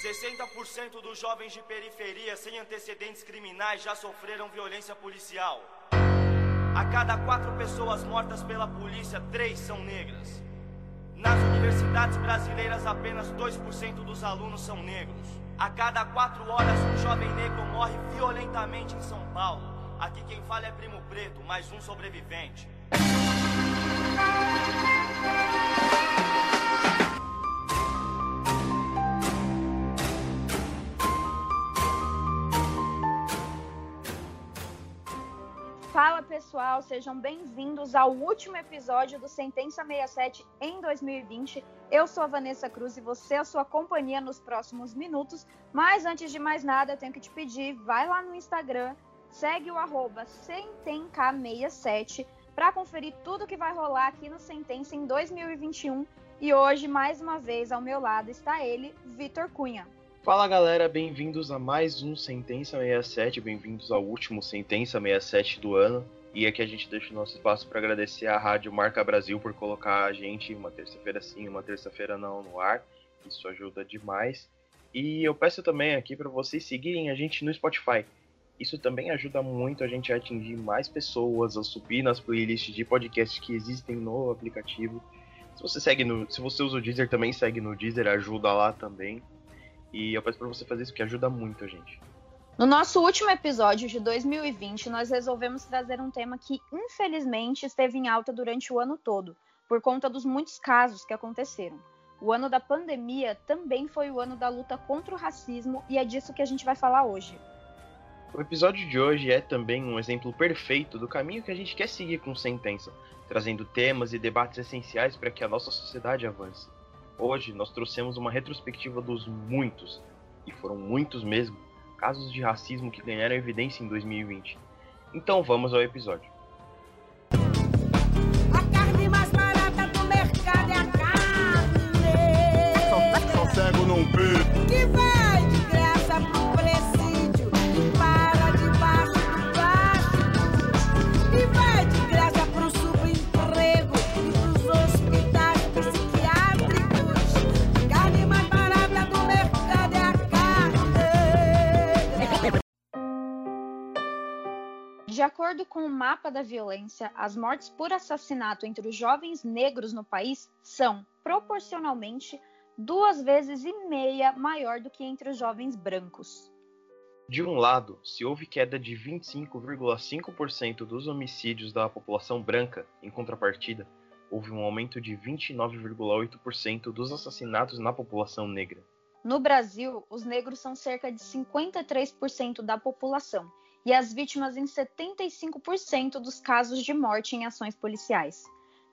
60% dos jovens de periferia sem antecedentes criminais já sofreram violência policial. A cada quatro pessoas mortas pela polícia, três são negras. Nas universidades brasileiras, apenas 2% dos alunos são negros. A cada quatro horas, um jovem negro morre violentamente em São Paulo. Aqui quem fala é Primo Preto, mais um sobrevivente. Pessoal, sejam bem-vindos ao último episódio do Sentença 67 em 2020. Eu sou a Vanessa Cruz e você é a sua companhia nos próximos minutos. Mas antes de mais nada, eu tenho que te pedir, vai lá no Instagram, segue o arroba Sentenca67 para conferir tudo que vai rolar aqui no Sentença em 2021. E hoje, mais uma vez, ao meu lado está ele, Vitor Cunha. Fala galera, bem-vindos a mais um Sentença 67, bem-vindos ao último Sentença 67 do ano. E aqui a gente deixa o nosso espaço para agradecer à Rádio Marca Brasil por colocar a gente uma terça-feira sim, uma terça-feira não no ar. Isso ajuda demais. E eu peço também aqui para vocês seguirem a gente no Spotify. Isso também ajuda muito a gente a atingir mais pessoas, a subir nas playlists de podcasts que existem no aplicativo. Se você segue no, se você usa o Deezer, também segue no Deezer, ajuda lá também. E eu peço para você fazer isso, que ajuda muito a gente. No nosso último episódio de 2020, nós resolvemos trazer um tema que, infelizmente, esteve em alta durante o ano todo, por conta dos muitos casos que aconteceram. O ano da pandemia também foi o ano da luta contra o racismo e é disso que a gente vai falar hoje. O episódio de hoje é também um exemplo perfeito do caminho que a gente quer seguir com Sentença, trazendo temas e debates essenciais para que a nossa sociedade avance. Hoje nós trouxemos uma retrospectiva dos muitos, e foram muitos mesmo, casos de racismo que ganharam evidência em 2020. Então vamos ao episódio. A carne mais barata do mercado é a carne Só cego não vê. De acordo com o mapa da violência, as mortes por assassinato entre os jovens negros no país são, proporcionalmente, duas vezes e meia maior do que entre os jovens brancos. De um lado, se houve queda de 25,5% dos homicídios da população branca, em contrapartida, houve um aumento de 29,8% dos assassinatos na população negra. No Brasil, os negros são cerca de 53% da população e as vítimas em 75% dos casos de morte em ações policiais.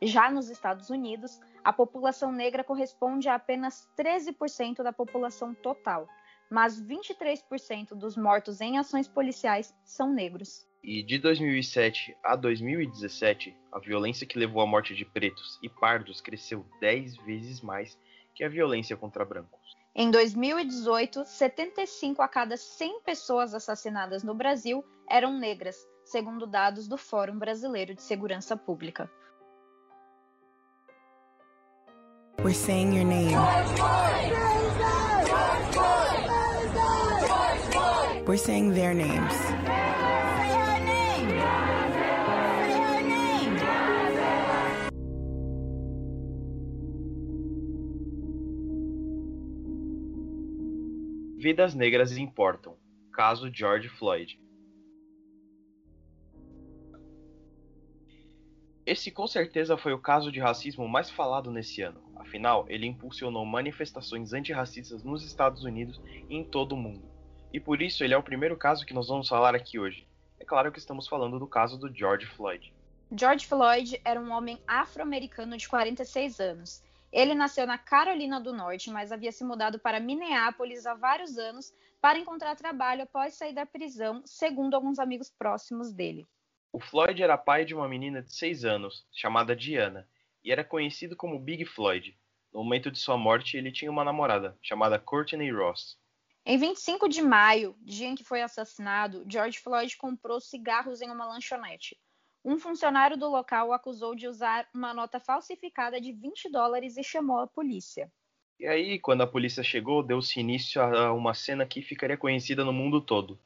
Já nos Estados Unidos, a população negra corresponde a apenas 13% da população total, mas 23% dos mortos em ações policiais são negros. E de 2007 a 2017, a violência que levou à morte de pretos e pardos cresceu 10 vezes mais que a violência contra brancos. Em 2018, 75 a cada 100 pessoas assassinadas no Brasil eram negras, segundo dados do Fórum Brasileiro de Segurança Pública. We're saying your name. We're saying their names. Vidas negras importam. Caso George Floyd. Esse com certeza foi o caso de racismo mais falado nesse ano. Afinal, ele impulsionou manifestações antirracistas nos Estados Unidos e em todo o mundo. E por isso ele é o primeiro caso que nós vamos falar aqui hoje. É claro que estamos falando do caso do George Floyd. George Floyd era um homem afro-americano de 46 anos. Ele nasceu na Carolina do Norte, mas havia se mudado para Minneapolis há vários anos para encontrar trabalho após sair da prisão, segundo alguns amigos próximos dele. O Floyd era pai de uma menina de 6 anos, chamada Diana, e era conhecido como Big Floyd. No momento de sua morte, ele tinha uma namorada, chamada Courtney Ross. Em 25 de maio, dia em que foi assassinado, George Floyd comprou cigarros em uma lanchonete. Um funcionário do local o acusou de usar uma nota falsificada de 20 dólares e chamou a polícia. E aí, quando a polícia chegou, deu-se início a uma cena que ficaria conhecida no mundo todo.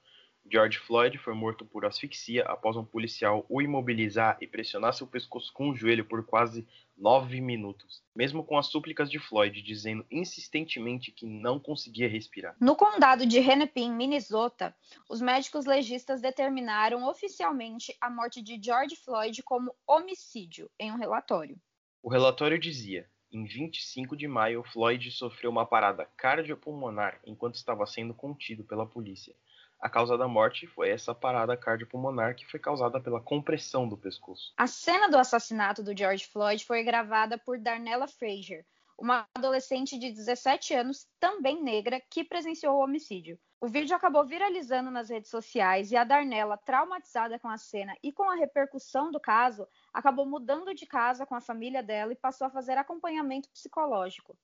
George Floyd foi morto por asfixia após um policial o imobilizar e pressionar seu pescoço com o joelho por quase nove minutos, mesmo com as súplicas de Floyd dizendo insistentemente que não conseguia respirar. No condado de Hennepin, Minnesota, os médicos legistas determinaram oficialmente a morte de George Floyd como homicídio em um relatório. O relatório dizia: em 25 de maio, Floyd sofreu uma parada cardiopulmonar enquanto estava sendo contido pela polícia. A causa da morte foi essa parada cardiopulmonar que foi causada pela compressão do pescoço. A cena do assassinato do George Floyd foi gravada por Darnella Frazier, uma adolescente de 17 anos, também negra, que presenciou o homicídio. O vídeo acabou viralizando nas redes sociais e a Darnella, traumatizada com a cena e com a repercussão do caso, acabou mudando de casa com a família dela e passou a fazer acompanhamento psicológico.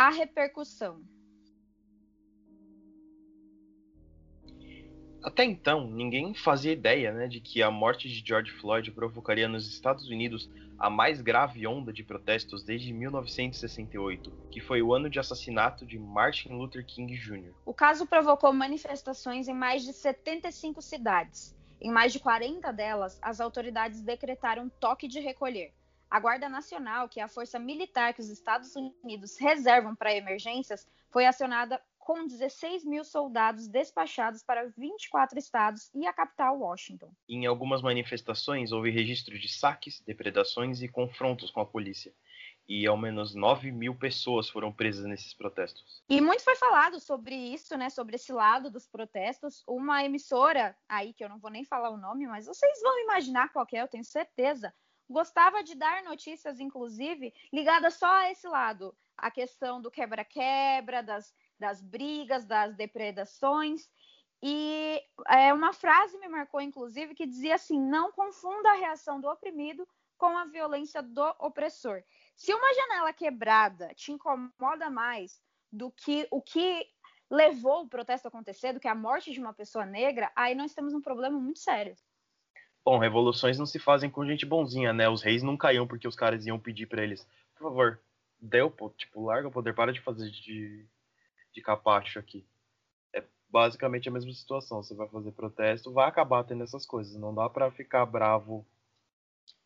A repercussão. Até então, ninguém fazia ideia né, de que a morte de George Floyd provocaria nos Estados Unidos a mais grave onda de protestos desde 1968, que foi o ano de assassinato de Martin Luther King Jr. O caso provocou manifestações em mais de 75 cidades. Em mais de 40 delas, as autoridades decretaram toque de recolher. A Guarda Nacional, que é a força militar que os Estados Unidos reservam para emergências, foi acionada com 16 mil soldados despachados para 24 estados e a capital, Washington. Em algumas manifestações, houve registro de saques, depredações e confrontos com a polícia. E ao menos 9 mil pessoas foram presas nesses protestos. E muito foi falado sobre isso, né? Sobre esse lado dos protestos. Uma emissora, aí que eu não vou nem falar o nome, mas vocês vão imaginar qual é, eu tenho certeza gostava de dar notícias, inclusive, ligadas só a esse lado, a questão do quebra-quebra, das, das brigas, das depredações. E é, uma frase me marcou, inclusive, que dizia assim: não confunda a reação do oprimido com a violência do opressor. Se uma janela quebrada te incomoda mais do que o que levou o protesto a acontecer, do que a morte de uma pessoa negra, aí nós temos um problema muito sério. Bom, revoluções não se fazem com gente bonzinha, né? Os reis não caíam porque os caras iam pedir para eles, por favor, deu, tipo, larga o poder, para de fazer de, de capacho aqui. É basicamente a mesma situação. Você vai fazer protesto, vai acabar tendo essas coisas. Não dá para ficar bravo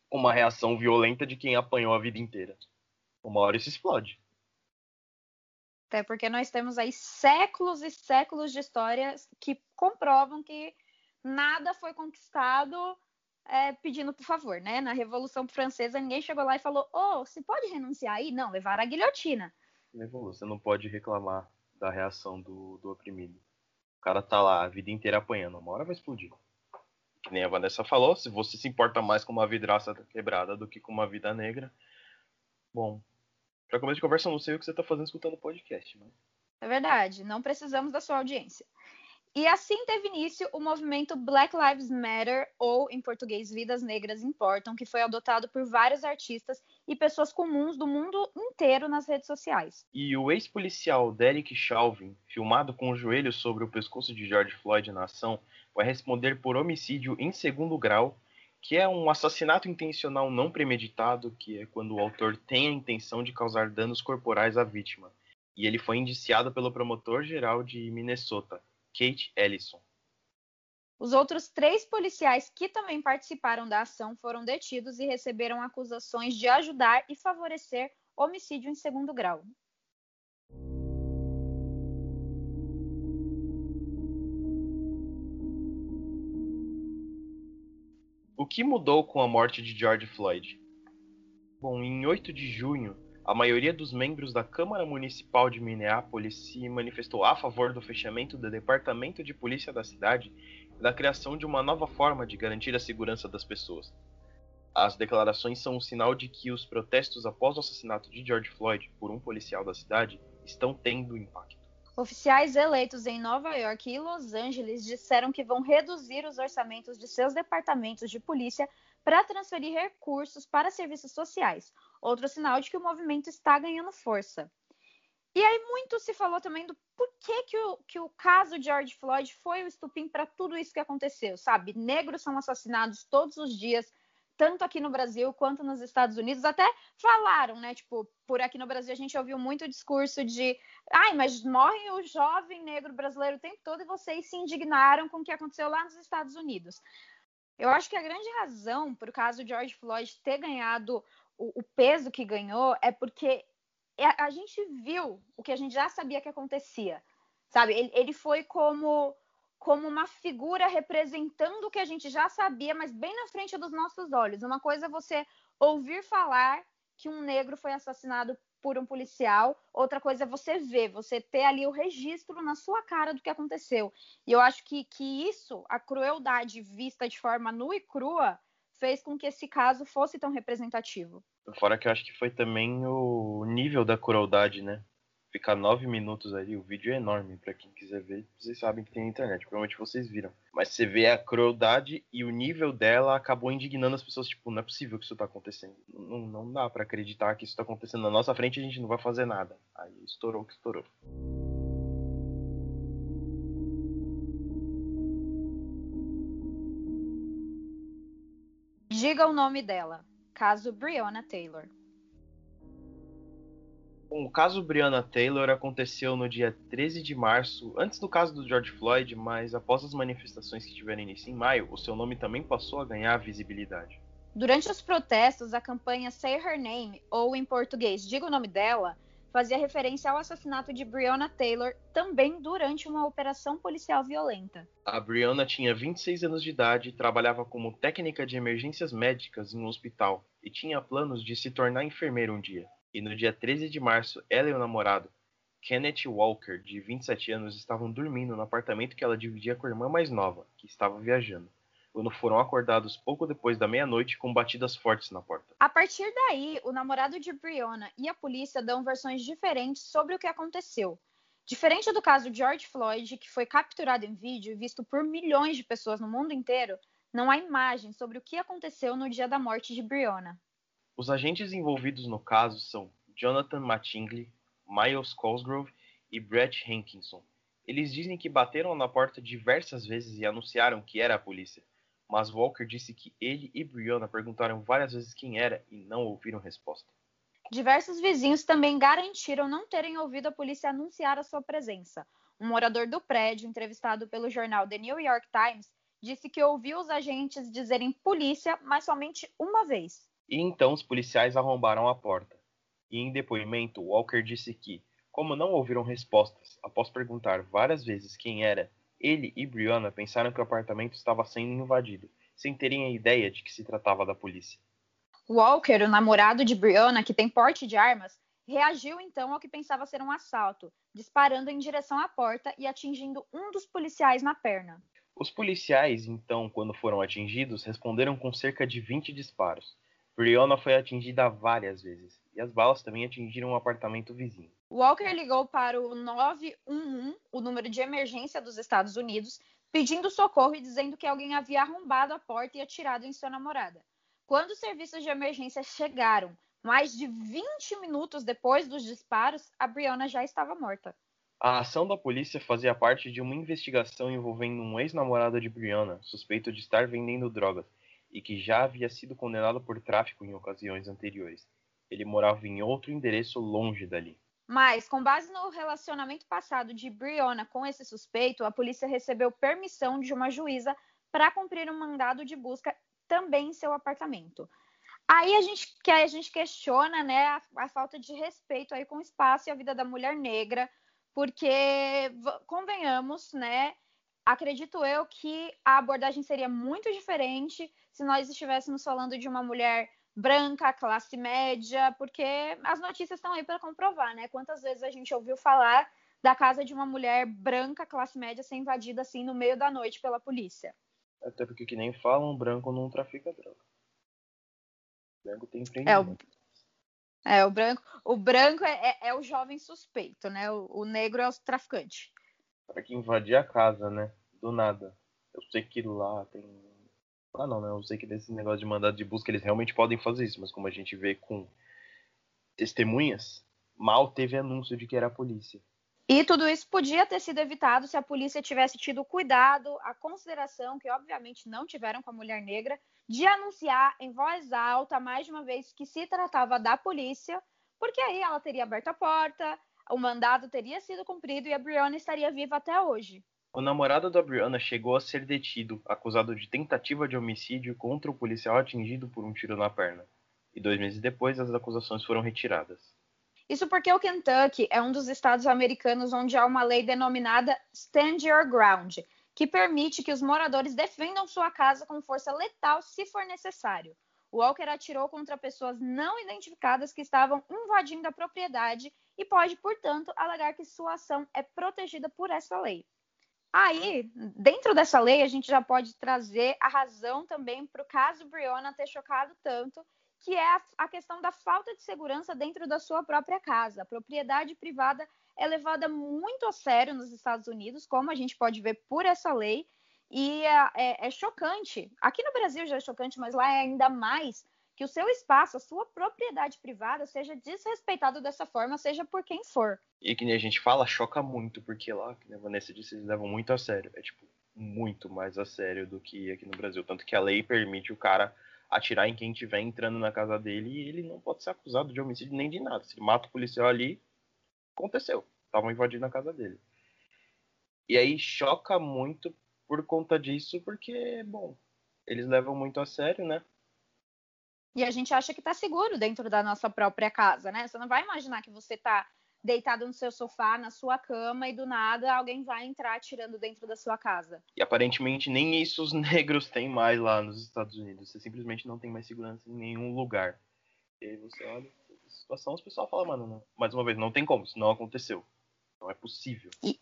com uma reação violenta de quem apanhou a vida inteira. Uma hora isso explode. Até porque nós temos aí séculos e séculos de histórias que comprovam que nada foi conquistado é, pedindo por favor, né? Na Revolução Francesa, ninguém chegou lá e falou: Ô, oh, você pode renunciar aí? Não, levar a guilhotina. Você não pode reclamar da reação do, do oprimido. O cara tá lá a vida inteira apanhando, uma hora vai explodir. Que nem a Vanessa falou, se você se importa mais com uma vidraça quebrada do que com uma vida negra, bom, pra começo de conversa, eu não sei o que você tá fazendo escutando o podcast, mas... É verdade, não precisamos da sua audiência. E assim teve início o movimento Black Lives Matter, ou em português Vidas Negras Importam, que foi adotado por vários artistas e pessoas comuns do mundo inteiro nas redes sociais. E o ex-policial Derek Chauvin, filmado com o joelho sobre o pescoço de George Floyd na ação, vai responder por homicídio em segundo grau, que é um assassinato intencional não premeditado, que é quando o autor tem a intenção de causar danos corporais à vítima. E ele foi indiciado pelo promotor-geral de Minnesota, Kate Ellison. Os outros três policiais que também participaram da ação foram detidos e receberam acusações de ajudar e favorecer homicídio em segundo grau. O que mudou com a morte de George Floyd? Bom, em 8 de junho, a maioria dos membros da Câmara Municipal de Minneapolis se manifestou a favor do fechamento do Departamento de Polícia da cidade e da criação de uma nova forma de garantir a segurança das pessoas. As declarações são um sinal de que os protestos após o assassinato de George Floyd por um policial da cidade estão tendo impacto. Oficiais eleitos em Nova York e Los Angeles disseram que vão reduzir os orçamentos de seus departamentos de polícia para transferir recursos para serviços sociais, outro sinal de que o movimento está ganhando força. E aí muito se falou também do porquê que o, que o caso de George Floyd foi o estupim para tudo isso que aconteceu, sabe? Negros são assassinados todos os dias, tanto aqui no Brasil quanto nos Estados Unidos. Até falaram, né? Tipo, por aqui no Brasil a gente ouviu muito discurso de ai, mas morre o jovem negro brasileiro o tempo todo e vocês se indignaram com o que aconteceu lá nos Estados Unidos. Eu acho que a grande razão para o caso George Floyd ter ganhado o, o peso que ganhou é porque é, a, gente viu o que a gente já sabia que acontecia, sabe? Ele, ele foi como como uma figura representando o que a gente já sabia, mas bem na frente dos nossos olhos. Uma coisa é você ouvir falar que um negro foi assassinado por um policial, outra coisa é você ver, você ter ali o registro na sua cara do que aconteceu. E eu acho que, que isso, a crueldade vista de forma nua e crua, fez com que esse caso fosse tão representativo. Fora que eu acho que foi também o nível da crueldade, né? Ficar nove minutos ali, o vídeo é enorme para quem quiser ver. Vocês sabem que tem na internet, provavelmente vocês viram. Mas você vê a crueldade e o nível dela acabou indignando as pessoas. Tipo, não é possível que isso tá acontecendo. Não, não dá para acreditar que isso tá acontecendo na nossa frente e a gente não vai fazer nada. Aí estourou que estourou. Diga o nome dela. Caso Breonna Taylor. Bom, o caso Breonna Taylor aconteceu no dia 13 de março, antes do caso do George Floyd, mas após as manifestações que tiveram início em maio, o seu nome também passou a ganhar visibilidade. Durante os protestos, a campanha Say Her Name, ou em português, Diga o Nome Dela, fazia referência ao assassinato de Breonna Taylor também durante uma operação policial violenta. A Breonna tinha 26 anos de idade, trabalhava como técnica de emergências médicas em um hospital e tinha planos de se tornar enfermeira um dia. E no dia 13 de março, ela e o namorado, Kenneth Walker, de 27 anos, estavam dormindo no apartamento que ela dividia com a irmã mais nova, que estava viajando quando foram acordados pouco depois da meia-noite com batidas fortes na porta. A partir daí, o namorado de Breonna e a polícia dão versões diferentes sobre o que aconteceu. Diferente do caso George Floyd, que foi capturado em vídeo e visto por milhões de pessoas no mundo inteiro, não há imagens sobre o que aconteceu no dia da morte de Breonna. Os agentes envolvidos no caso são Jonathan Mattingly, Miles Cosgrove e Brett Hankinson. Eles dizem que bateram na porta diversas vezes e anunciaram que era a polícia, mas Walker disse que ele e Brianna perguntaram várias vezes quem era e não ouviram resposta. Diversos vizinhos também garantiram não terem ouvido a polícia anunciar a sua presença. Um morador do prédio, entrevistado pelo jornal The New York Times, disse que ouviu os agentes dizerem polícia, mas somente uma vez. E então os policiais arrombaram a porta. E em depoimento, Walker disse que, como não ouviram respostas após perguntar várias vezes quem era ele e Brianna pensaram que o apartamento estava sendo invadido, sem terem a ideia de que se tratava da polícia. Walker, o namorado de Brianna, que tem porte de armas, reagiu então ao que pensava ser um assalto, disparando em direção à porta e atingindo um dos policiais na perna. Os policiais, então, quando foram atingidos, responderam com cerca de 20 disparos. Brianna foi atingida várias vezes, e as balas também atingiram um apartamento vizinho. Walker ligou para o 911, o número de emergência dos Estados Unidos, pedindo socorro e dizendo que alguém havia arrombado a porta e atirado em sua namorada. Quando os serviços de emergência chegaram, mais de 20 minutos depois dos disparos, a Brianna já estava morta. A ação da polícia fazia parte de uma investigação envolvendo um ex-namorado de Brianna, suspeito de estar vendendo drogas, e que já havia sido condenado por tráfico em ocasiões anteriores. Ele morava em outro endereço longe dali. Mas, com base no relacionamento passado de Brianna com esse suspeito, a polícia recebeu permissão de uma juíza para cumprir um mandado de busca também em seu apartamento. Aí a gente, que a gente questiona né, a, a falta de respeito aí com o espaço e a vida da mulher negra, porque, convenhamos, né, acredito eu que a abordagem seria muito diferente se nós estivéssemos falando de uma mulher branca, classe média, porque as notícias estão aí para comprovar, né? Quantas vezes a gente ouviu falar da casa de uma mulher branca, classe média, ser invadida assim no meio da noite pela polícia? Até porque que nem falam, branco não trafica droga. O branco tem empreendimento. É o, é, o branco, o branco é, é, é, o jovem suspeito, né? O, o negro é o traficante. Para que invadir a casa, né? Do nada. Eu sei que lá tem ah, não, né? Eu sei que nesse negócio de mandado de busca eles realmente podem fazer isso, mas como a gente vê com testemunhas, mal teve anúncio de que era a polícia. E tudo isso podia ter sido evitado se a polícia tivesse tido cuidado, a consideração, que obviamente não tiveram com a mulher negra, de anunciar em voz alta mais de uma vez que se tratava da polícia, porque aí ela teria aberto a porta, o mandado teria sido cumprido e a Brianna estaria viva até hoje. O namorado da Brianna chegou a ser detido, acusado de tentativa de homicídio contra o policial atingido por um tiro na perna. E dois meses depois, as acusações foram retiradas. Isso porque o Kentucky é um dos estados americanos onde há uma lei denominada Stand Your Ground, que permite que os moradores defendam sua casa com força letal se for necessário. Walker atirou contra pessoas não identificadas que estavam invadindo a propriedade e pode, portanto, alegar que sua ação é protegida por essa lei. Aí, dentro dessa lei, a gente já pode trazer a razão também para o caso Breonna ter chocado tanto, que é a, a questão da falta de segurança dentro da sua própria casa. A propriedade privada é levada muito a sério nos Estados Unidos, como a gente pode ver por essa lei, e é, é, é, chocante. Aqui no Brasil já é chocante, mas lá é ainda mais que o seu espaço, a sua propriedade privada seja desrespeitado dessa forma, seja por quem for. E que nem a gente fala, choca muito, porque lá, que a Vanessa disse, eles levam muito a sério. É tipo, muito mais a sério do que aqui no Brasil. Tanto que a lei permite o cara atirar em quem estiver entrando na casa dele e ele não pode ser acusado de homicídio nem de nada. Se ele mata o policial ali, aconteceu. Estavam invadindo a casa dele. E aí choca muito por conta disso, porque, bom, eles levam muito a sério, né? E a gente acha que está seguro dentro da nossa própria casa, né? Você não vai imaginar que você está deitado no seu sofá, na sua cama, e do nada alguém vai entrar atirando dentro da sua casa. E aparentemente nem isso os negros têm mais lá nos Estados Unidos. Você simplesmente não tem mais segurança em nenhum lugar. E aí você olha a situação, os pessoal fala, mano, não. mais uma vez, não tem como, isso não aconteceu. Não é possível. E,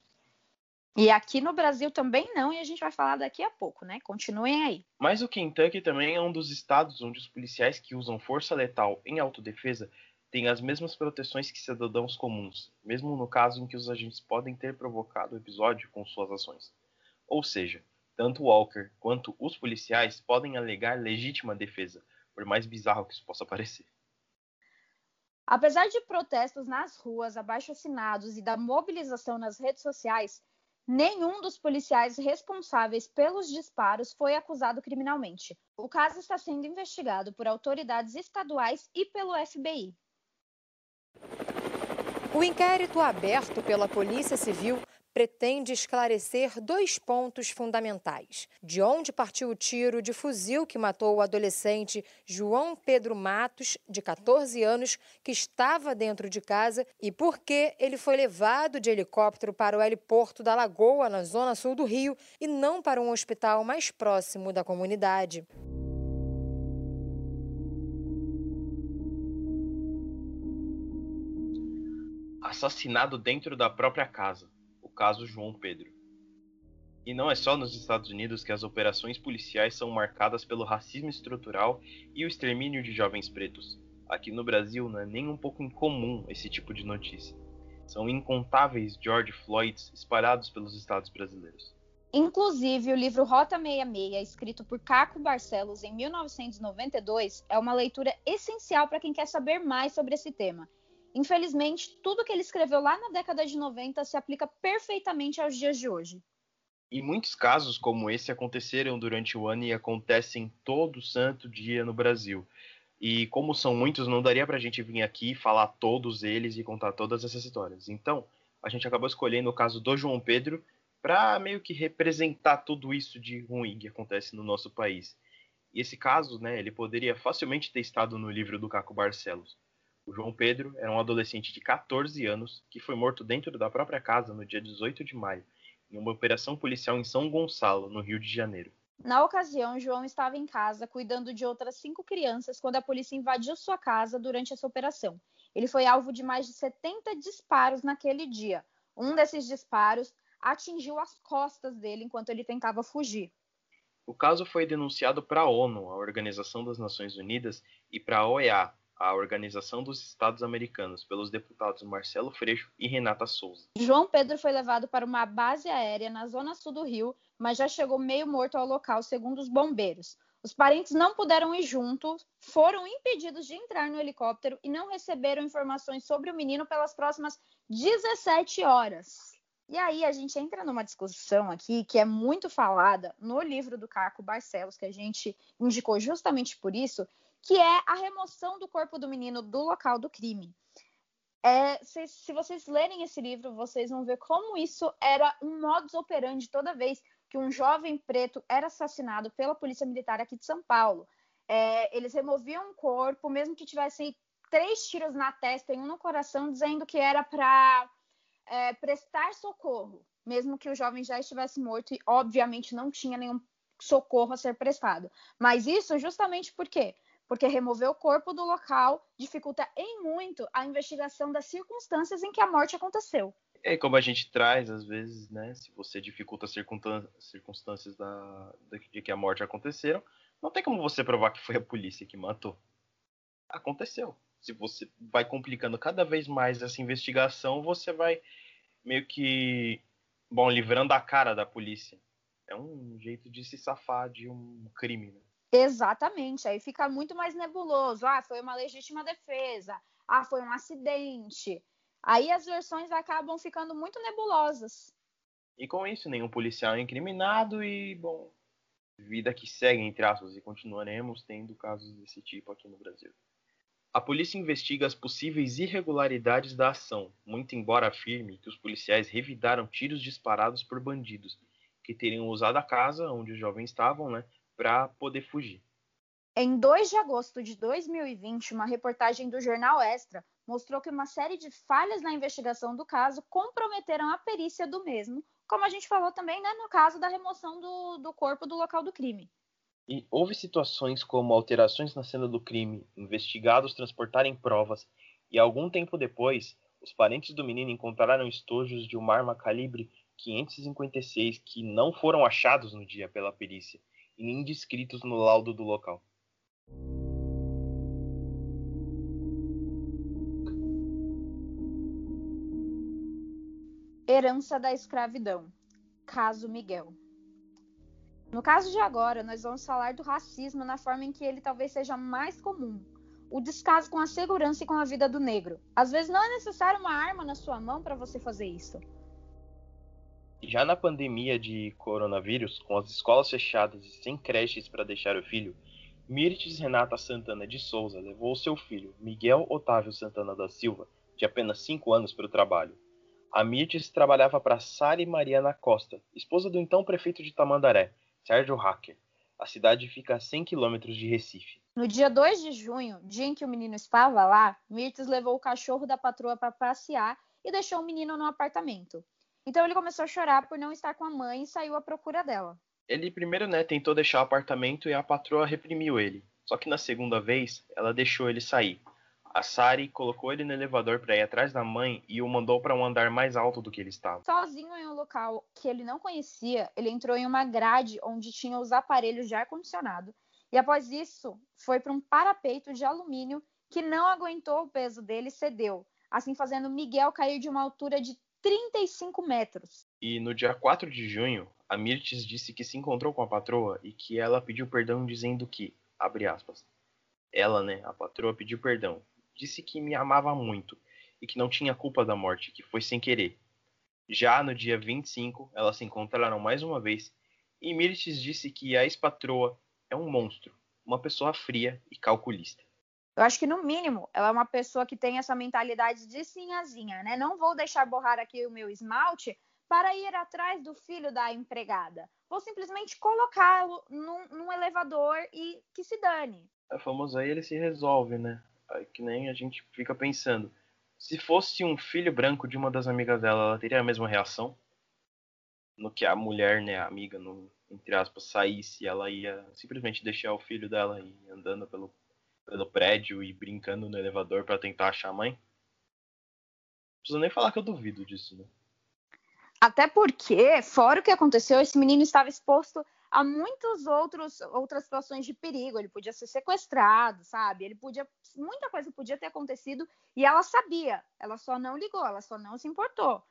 e aqui no Brasil também não, e a gente vai falar daqui a pouco, né? Continuem aí. Mas o Kentucky também é um dos estados onde os policiais que usam força letal em autodefesa têm as mesmas proteções que cidadãos comuns, mesmo no caso em que os agentes podem ter provocado o episódio com suas ações. Ou seja, tanto Walker quanto os policiais podem alegar legítima defesa, por mais bizarro que isso possa parecer. Apesar de protestos nas ruas, abaixo-assinados e da mobilização nas redes sociais, Nenhum dos policiais responsáveis pelos disparos foi acusado criminalmente. O caso está sendo investigado por autoridades estaduais e pelo FBI. O inquérito aberto pela Polícia Civil pretende esclarecer dois pontos fundamentais: de onde partiu o tiro de fuzil que matou o adolescente João Pedro Matos, de 14 anos, que estava dentro de casa, e por que ele foi levado de helicóptero para o heliporto da Lagoa, na zona sul do Rio, e não para um hospital mais próximo da comunidade. Assassinado dentro da própria casa caso João Pedro. E não é só nos Estados Unidos que as operações policiais são marcadas pelo racismo estrutural e o extermínio de jovens pretos. Aqui no Brasil não é nem um pouco incomum esse tipo de notícia. São incontáveis George Floyds espalhados pelos estados brasileiros. Inclusive, o livro Rota 66, escrito por Caco Barcelos em 1992, é uma leitura essencial para quem quer saber mais sobre esse tema Infelizmente, tudo que ele escreveu lá na década de 90 se aplica perfeitamente aos dias de hoje. E muitos casos como esse aconteceram durante o ano e acontecem todo santo dia no Brasil. E como são muitos, não daria para a gente vir aqui falar todos eles e contar todas essas histórias. Então, a gente acabou escolhendo o caso do João Pedro para meio que representar tudo isso de ruim que acontece no nosso país. E esse caso, né, ele poderia facilmente ter estado no livro do Caco Barcelos. O João Pedro era um adolescente de 14 anos que foi morto dentro da própria casa no dia 18 de maio, em uma operação policial em São Gonçalo, no Rio de Janeiro. Na ocasião, João estava em casa cuidando de outras cinco crianças quando a polícia invadiu sua casa durante essa operação. Ele foi alvo de mais de 70 disparos naquele dia. Um desses disparos atingiu as costas dele enquanto ele tentava fugir. O caso foi denunciado para a ONU, a Organização das Nações Unidas, e para a OEA, a Organização dos Estados Americanos pelos deputados Marcelo Freixo e Renata Souza. João Pedro foi levado para uma base aérea na zona sul do Rio, mas já chegou meio morto ao local, segundo os bombeiros. Os parentes não puderam ir juntos, foram impedidos de entrar no helicóptero e não receberam informações sobre o menino pelas próximas 17 horas. E aí a gente entra numa discussão aqui que é muito falada no livro do Caco Barcelos, que a gente indicou justamente por isso, que é a remoção do corpo do menino do local do crime. É, se, se, vocês lerem esse livro, vocês vão ver como isso era um modus operandi toda vez que um jovem preto era assassinado pela polícia militar aqui de São Paulo. É, eles removiam o corpo, mesmo que tivessem três tiros na testa e um no coração, dizendo que era para é, prestar socorro, mesmo que o jovem já estivesse morto e, obviamente, não tinha nenhum socorro a ser prestado. Mas isso justamente por quê? Porque remover o corpo do local dificulta em muito a investigação das circunstâncias em que a morte aconteceu. É como a gente traz, às vezes, né? Se você dificulta as circunstâncias da, de que a morte aconteceram, não tem como você provar que foi a polícia que matou. Aconteceu se você vai complicando cada vez mais essa investigação, você vai meio que, bom, livrando a cara da polícia. É um jeito de se safar de um crime, né? Exatamente, aí fica muito mais nebuloso. Ah, foi uma legítima defesa. Ah, foi um acidente. Aí as versões acabam ficando muito nebulosas. E com isso, nenhum policial é incriminado e, bom, vida que segue, entre aspas, e continuaremos tendo casos desse tipo aqui no Brasil. A polícia investiga as possíveis irregularidades da ação, muito embora afirme que os policiais revidaram tiros disparados por bandidos, que teriam usado a casa onde os jovens estavam, né, para poder fugir. Em 2 de agosto de 2020, uma reportagem do jornal Extra mostrou que uma série de falhas na investigação do caso comprometeram a perícia do mesmo, como a gente falou também né, no caso da remoção do, do corpo do local do crime. E houve situações como alterações na cena do crime, investigados transportarem provas, e algum tempo depois, os parentes do menino encontraram estojos de uma arma calibre 556 que não foram achados no dia pela perícia e nem descritos no laudo do local. Herança da escravidão. Caso Miguel. No caso de agora, nós vamos falar do racismo na forma em que ele talvez seja mais comum. O descaso com a segurança e com a vida do negro. Às vezes não é necessário uma arma na sua mão para você fazer isso. Já na pandemia de coronavírus, com as escolas fechadas e sem creches para deixar o filho, Mirtes Renata Santana de Souza levou seu filho, Miguel Otávio Santana da Silva, de apenas 5 anos, para o trabalho. A Mirtes trabalhava para Sari Mariana Costa, esposa do então prefeito de Tamandaré, Sérgio Hacker. A cidade fica a 100 quilômetros de Recife. No dia 2 de junho, dia em que o menino estava lá, Mirtes levou o cachorro da patroa para passear e deixou o menino no apartamento. Então ele começou a chorar por não estar com a mãe e saiu à procura dela. Ele primeiro, né, tentou deixar o apartamento e a patroa reprimiu ele. Só que na segunda vez, ela deixou ele sair. A Sari colocou ele no elevador para ir atrás da mãe e o mandou para um andar mais alto do que ele estava. Sozinho em um local que ele não conhecia, ele entrou em uma grade onde tinha os aparelhos de ar-condicionado e após isso foi para um parapeito de alumínio que não aguentou o peso dele e cedeu, assim fazendo Miguel cair de uma altura de 35 metros. E no dia 4 de junho, a Mirtes disse que se encontrou com a patroa e que ela pediu perdão dizendo que, abre aspas, ela, né, a patroa pediu perdão, disse que me amava muito e que não tinha culpa da morte, que foi sem querer. Já no dia 25, elas se encontraram mais uma vez e Mirtes disse que a ex-patroa é um monstro, uma pessoa fria e calculista. Eu acho que, no mínimo, ela é uma pessoa que tem essa mentalidade de sinhazinha, né? Não vou deixar borrar aqui o meu esmalte para ir atrás do filho da empregada. Vou simplesmente colocá-lo num, num, elevador e que se dane. É famoso aí, ele se resolve, né? que nem a gente fica pensando. Se fosse um filho branco de uma das amigas dela, ela teria a mesma reação? No que a mulher, né, a amiga, no, entre aspas, saísse, ela ia simplesmente deixar o filho dela ir andando pelo, pelo prédio e brincando no elevador para tentar achar a mãe? Não precisa nem falar que eu duvido disso, né? Até porque, fora o que aconteceu, esse menino estava exposto a muitas outros, outras situações de perigo. Ele podia ser sequestrado, sabe? Ele podia. Muita coisa podia ter acontecido e ela sabia. Ela só não ligou, ela só não se importou.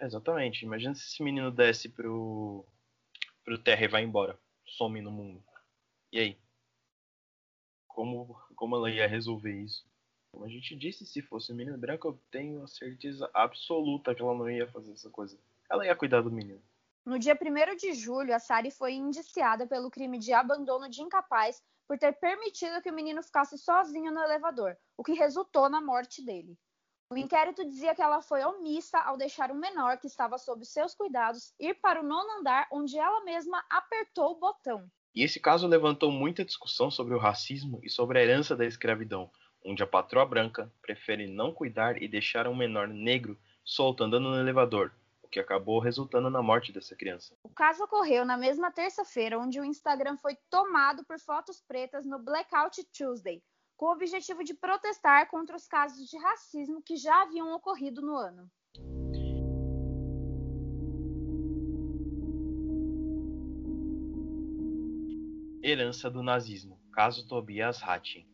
Exatamente. Imagina se esse menino desce pro, pro terra e vai embora. some no mundo. E aí? Como, como ela ia resolver isso? Como a gente disse, se fosse menina branca, eu tenho a certeza absoluta que ela não ia fazer essa coisa. Ela ia cuidar do menino. No dia 1 de julho, a Sari foi indiciada pelo crime de abandono de incapaz por ter permitido que o menino ficasse sozinho no elevador, o que resultou na morte dele. O inquérito dizia que ela foi omissa ao deixar um menor que estava sob seus cuidados ir para o nono andar, onde ela mesma apertou o botão. E esse caso levantou muita discussão sobre o racismo e sobre a herança da escravidão, onde a patroa branca prefere não cuidar e deixar um menor negro solto andando no elevador, o que acabou resultando na morte dessa criança. O caso ocorreu na mesma terça-feira, onde o Instagram foi tomado por fotos pretas no Blackout Tuesday, com o objetivo de protestar contra os casos de racismo que já haviam ocorrido no ano. Herança do nazismo, caso Tobias Hattin.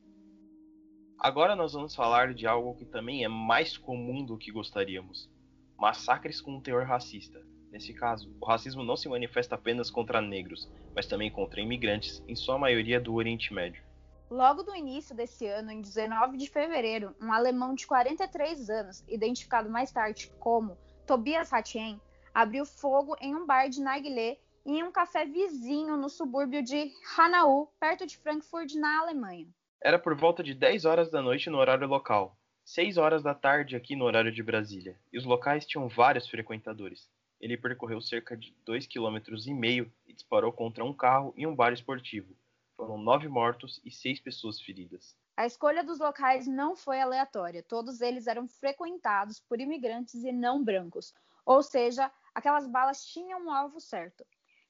Agora nós vamos falar de algo que também é mais comum do que gostaríamos: massacres com um teor racista. Nesse caso, o racismo não se manifesta apenas contra negros, mas também contra imigrantes, em sua maioria do Oriente Médio. Logo no início desse ano, em 19 de fevereiro, um alemão de 43 anos, identificado mais tarde como Tobias Hatien, abriu fogo em um bar de narguilé e em um café vizinho no subúrbio de Hanau, perto de Frankfurt, na Alemanha. Era por volta de 10 horas da noite no horário local, 6 horas da tarde aqui no horário de Brasília, e os locais tinham vários frequentadores. Ele percorreu cerca de 2,5 km e disparou contra um carro e um bar esportivo. Foram nove mortos e seis pessoas feridas. A escolha dos locais não foi aleatória, todos eles eram frequentados por imigrantes e não brancos, ou seja, aquelas balas tinham um alvo certo.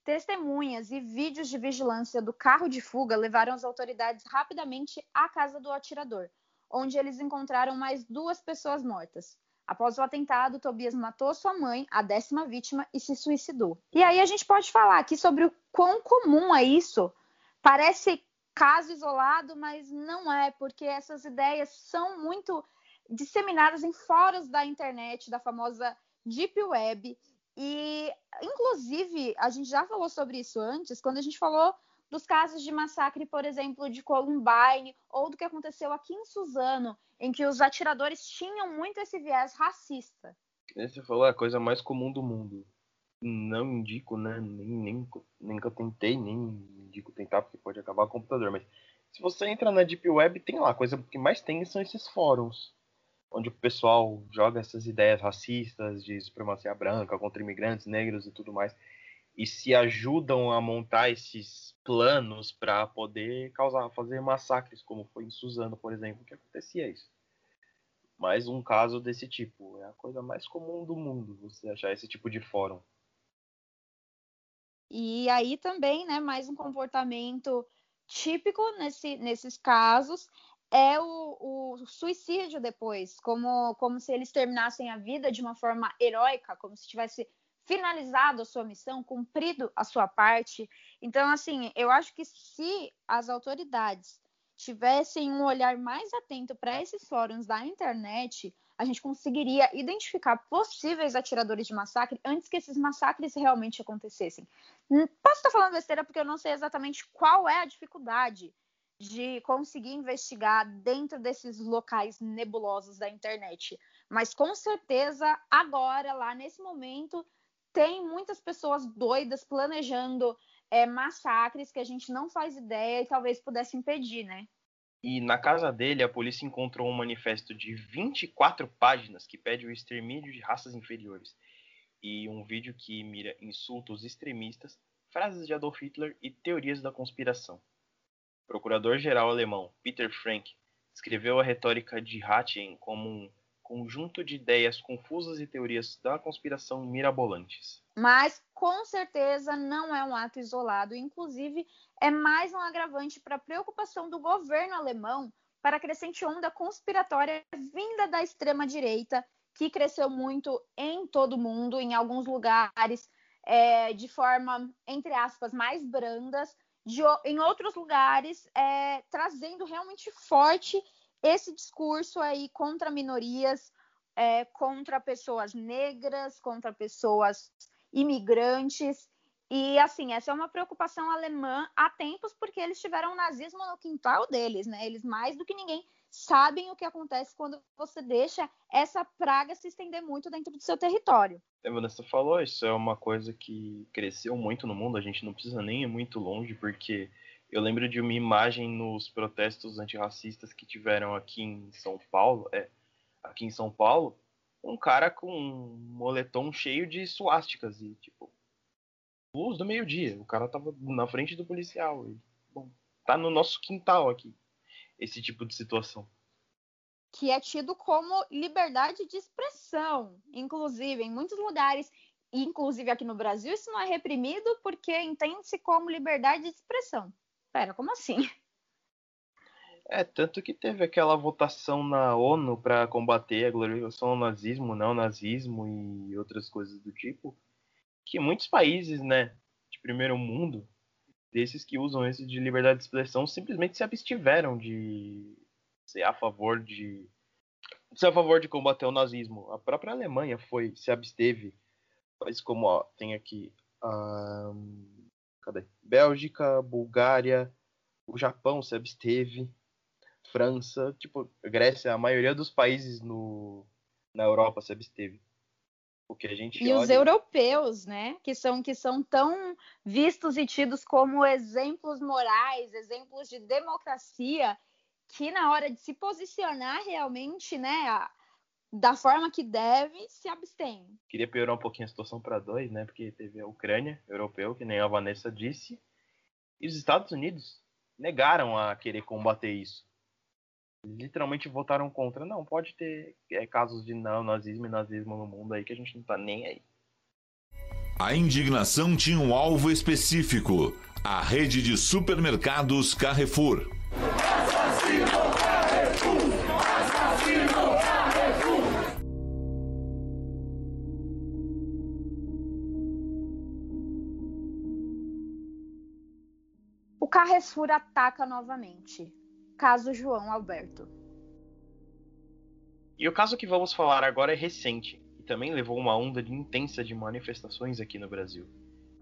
Testemunhas e vídeos de vigilância do carro de fuga levaram as autoridades rapidamente à casa do atirador, onde eles encontraram mais duas pessoas mortas. Após o atentado, Tobias matou sua mãe, a décima vítima, e se suicidou. E aí a gente pode falar aqui sobre o quão comum é isso. Parece caso isolado, mas não é, porque essas ideias são muito disseminadas em fóruns da internet, da famosa Deep Web, e, inclusive, a gente já falou sobre isso antes, quando a gente falou dos casos de massacre, por exemplo, de Columbine, ou do que aconteceu aqui em Suzano, em que os atiradores tinham muito esse viés racista. Você falou a coisa mais comum do mundo. Não indico, né? Nem, nem, nem que eu tentei, nem indico tentar, porque pode acabar o computador. Mas se você entra na Deep Web, tem lá. A coisa que mais tem são esses fóruns onde o pessoal joga essas ideias racistas de supremacia branca contra imigrantes negros e tudo mais e se ajudam a montar esses planos para poder causar fazer massacres como foi em Suzano por exemplo que acontecia isso. Mais um caso desse tipo é a coisa mais comum do mundo você achar esse tipo de fórum. E aí também né mais um comportamento típico nesse, nesses casos é o, o, suicídio depois, como, como se eles terminassem a vida de uma forma heróica, como se tivesse finalizado a sua missão, cumprido a sua parte. Então, assim, eu acho que se as autoridades tivessem um olhar mais atento para esses fóruns da internet, a gente conseguiria identificar possíveis atiradores de massacre antes que esses massacres realmente acontecessem. Posso estar falando besteira porque eu não sei exatamente qual é a dificuldade de conseguir investigar dentro desses locais nebulosos da internet. Mas com certeza, agora, lá nesse momento, tem muitas pessoas doidas planejando é, massacres que a gente não faz ideia e talvez pudesse impedir, né? E na casa dele, a polícia encontrou um manifesto de 24 páginas que pede o extermínio de raças inferiores e um vídeo que mira insultos extremistas, frases de Adolf Hitler e teorias da conspiração procurador-geral alemão Peter Frank descreveu a retórica de Hatchen como um conjunto de ideias confusas e teorias da conspiração mirabolantes. Mas com certeza não é um ato isolado, inclusive é mais um agravante para a preocupação do governo alemão para a crescente onda conspiratória vinda da extrema direita, que cresceu muito em todo o mundo, em alguns lugares é, de forma entre aspas mais brandas, de, em outros lugares, é, trazendo realmente forte esse discurso aí contra minorias, é, contra pessoas negras, contra pessoas imigrantes. E assim, essa é uma preocupação alemã há tempos, porque eles tiveram o nazismo no quintal deles, né? Eles mais do que ninguém sabem o que acontece quando você deixa essa praga se estender muito dentro do seu território. A Vanessa falou, isso é uma coisa que cresceu muito no mundo, a gente não precisa nem ir muito longe, porque eu lembro de uma imagem nos protestos antirracistas que tiveram aqui em São Paulo, é, aqui em São Paulo, um cara com um moletom cheio de suásticas e tipo luz do meio-dia. O cara tava na frente do policial. E, bom, tá no nosso quintal aqui. Esse tipo de situação. Que é tido como liberdade de expressão, inclusive em muitos lugares, inclusive aqui no Brasil, isso não é reprimido porque entende-se como liberdade de expressão. Pera, como assim? É, tanto que teve aquela votação na ONU para combater a glorificação ao nazismo, neonazismo e outras coisas do tipo que muitos países, né, de primeiro mundo, desses que usam esse de liberdade de expressão, simplesmente se abstiveram de ser a favor de ser a favor de combater o nazismo. A própria Alemanha foi se absteve, países como ó, tem aqui um, cadê? Bélgica, Bulgária, o Japão se absteve, França, tipo Grécia, a maioria dos países no na Europa se absteve. O que a gente e olha... os europeus, né, que são que são tão vistos e tidos como exemplos morais, exemplos de democracia, que na hora de se posicionar realmente, né, a, da forma que deve, se abstém. Queria piorar um pouquinho a situação para dois, né, porque teve a Ucrânia, europeu, que nem a Vanessa disse, e os Estados Unidos negaram a querer combater isso literalmente votaram contra. Não, pode ter é, casos de não, nazismo e nazismo no mundo aí que a gente não tá nem aí. A indignação tinha um alvo específico: a rede de supermercados Carrefour. Assassino Carrefour! Assassino Carrefour! O Carrefour ataca novamente caso João Alberto. E o caso que vamos falar agora é recente e também levou uma onda de intensa de manifestações aqui no Brasil,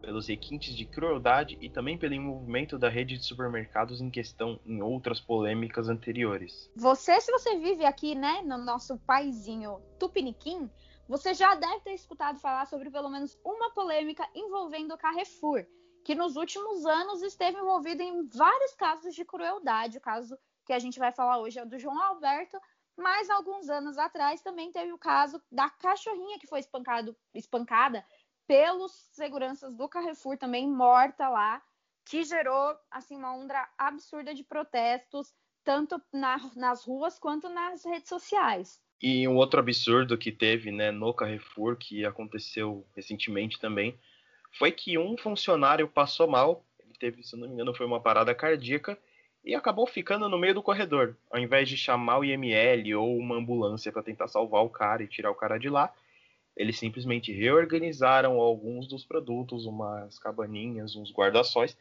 pelos requintes de crueldade e também pelo envolvimento da rede de supermercados em questão em outras polêmicas anteriores. Você, se você vive aqui, né, no nosso paizinho Tupiniquim, você já deve ter escutado falar sobre pelo menos uma polêmica envolvendo o Carrefour, que nos últimos anos esteve envolvido em vários casos de crueldade, o caso que a gente vai falar hoje é do João Alberto, mas alguns anos atrás também teve o caso da cachorrinha que foi espancado, espancada pelos seguranças do Carrefour, também morta lá, que gerou assim uma onda absurda de protestos, tanto na, nas ruas quanto nas redes sociais. E um outro absurdo que teve né, no Carrefour, que aconteceu recentemente também, foi que um funcionário passou mal, ele teve, se não me engano, foi uma parada cardíaca, e acabou ficando no meio do corredor. Ao invés de chamar o IML ou uma ambulância para tentar salvar o cara e tirar o cara de lá, eles simplesmente reorganizaram alguns dos produtos, umas cabaninhas, uns guarda-sóis,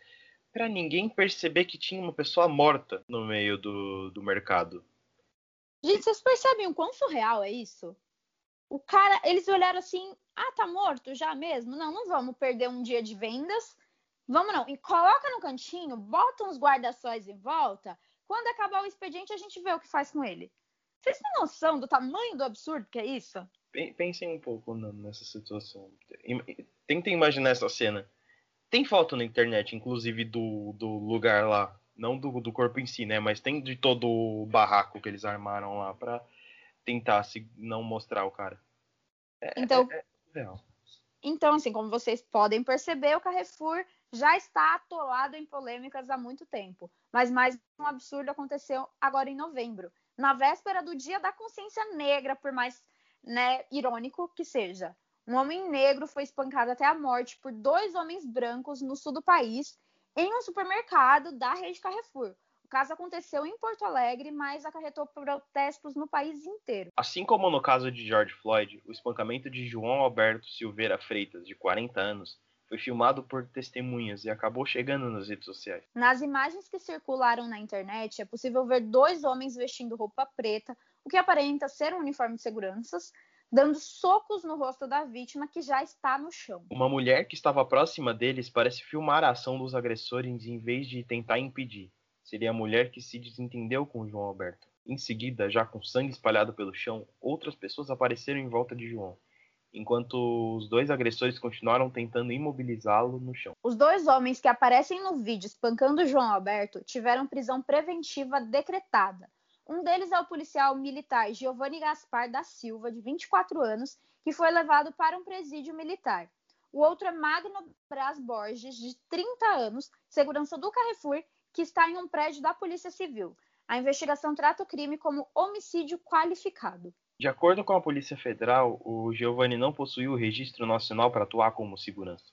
para ninguém perceber que tinha uma pessoa morta no meio do, do mercado. Gente, vocês percebem o quão surreal é isso? O cara, eles olharam assim, ah, tá morto já mesmo? Não, não vamos perder um dia de vendas Vamos não. E coloca no cantinho, bota uns guarda-sóis em volta. Quando acabar o expediente, a gente vê o que faz com ele. Vocês têm noção do tamanho do absurdo que é isso? Pensem um pouco nessa situação. Tentem imaginar essa cena. Tem foto na internet, inclusive, do, do lugar lá. Não do, do corpo em si, né? Mas tem de todo o barraco que eles armaram lá pra tentar se não mostrar o cara. É, então, é, é então, assim, como vocês podem perceber, o Carrefour já está atolado em polêmicas há muito tempo. Mas mais um absurdo aconteceu agora em novembro, na véspera do Dia da Consciência Negra, por mais né, irônico que seja. Um homem negro foi espancado até a morte por dois homens brancos no sul do país, em um supermercado da rede Carrefour. O caso aconteceu em Porto Alegre, mas acarretou protestos no país inteiro. Assim como no caso de George Floyd, o espancamento de João Alberto Silveira Freitas, de 40 anos, foi filmado por testemunhas e acabou chegando nas redes sociais. Nas imagens que circularam na internet, é possível ver dois homens vestindo roupa preta, o que aparenta ser um uniforme de seguranças, dando socos no rosto da vítima que já está no chão. Uma mulher que estava próxima deles parece filmar a ação dos agressores em vez de tentar impedir. Seria a mulher que se desentendeu com João Alberto. Em seguida, já com sangue espalhado pelo chão, outras pessoas apareceram em volta de João, enquanto os dois agressores continuaram tentando imobilizá-lo no chão. Os dois homens que aparecem no vídeo espancando João Alberto tiveram prisão preventiva decretada. Um deles é o policial militar Giovanni Gaspar da Silva, de 24 anos, que foi levado para um presídio militar. O outro é Magno Braz Borges, de 30 anos, segurança do Carrefour, que está em um prédio da Polícia Civil. A investigação trata o crime como homicídio qualificado. De acordo com a Polícia Federal, o Giovanni não possuía o registro nacional para atuar como segurança.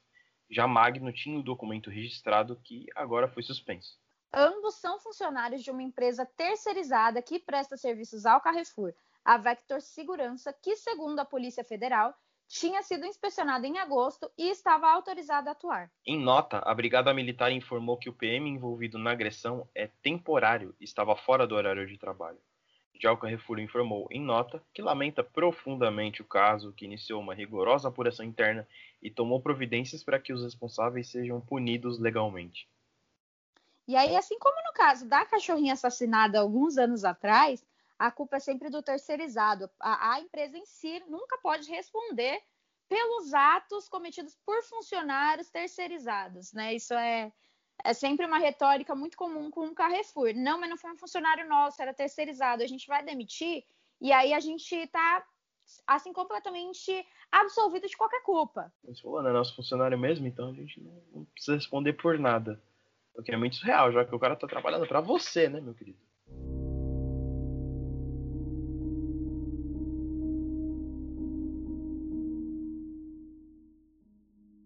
Já Magno tinha o documento registrado que agora foi suspenso. Ambos são funcionários de uma empresa terceirizada que presta serviços ao Carrefour, a Vector Segurança, que, segundo a Polícia Federal, tinha sido inspecionada em agosto e estava autorizada a atuar. Em nota, a Brigada Militar informou que o PM envolvido na agressão é temporário e estava fora do horário de trabalho. Já o Carrefour informou em nota que lamenta profundamente o caso, que iniciou uma rigorosa apuração interna e tomou providências para que os responsáveis sejam punidos legalmente. E aí, assim como no caso da cachorrinha assassinada alguns anos atrás, a culpa é sempre do terceirizado. A, a, empresa em si nunca pode responder pelos atos cometidos por funcionários terceirizados, né? Isso é, é sempre uma retórica muito comum com o Carrefour. Não, mas não foi um funcionário nosso, era terceirizado. A gente vai demitir e aí a gente está assim completamente absolvido de qualquer culpa. Você falou, né? Nosso funcionário mesmo, então a gente não, não precisa responder por nada. O que é muito surreal, já que o cara está trabalhando para você, né, meu querido?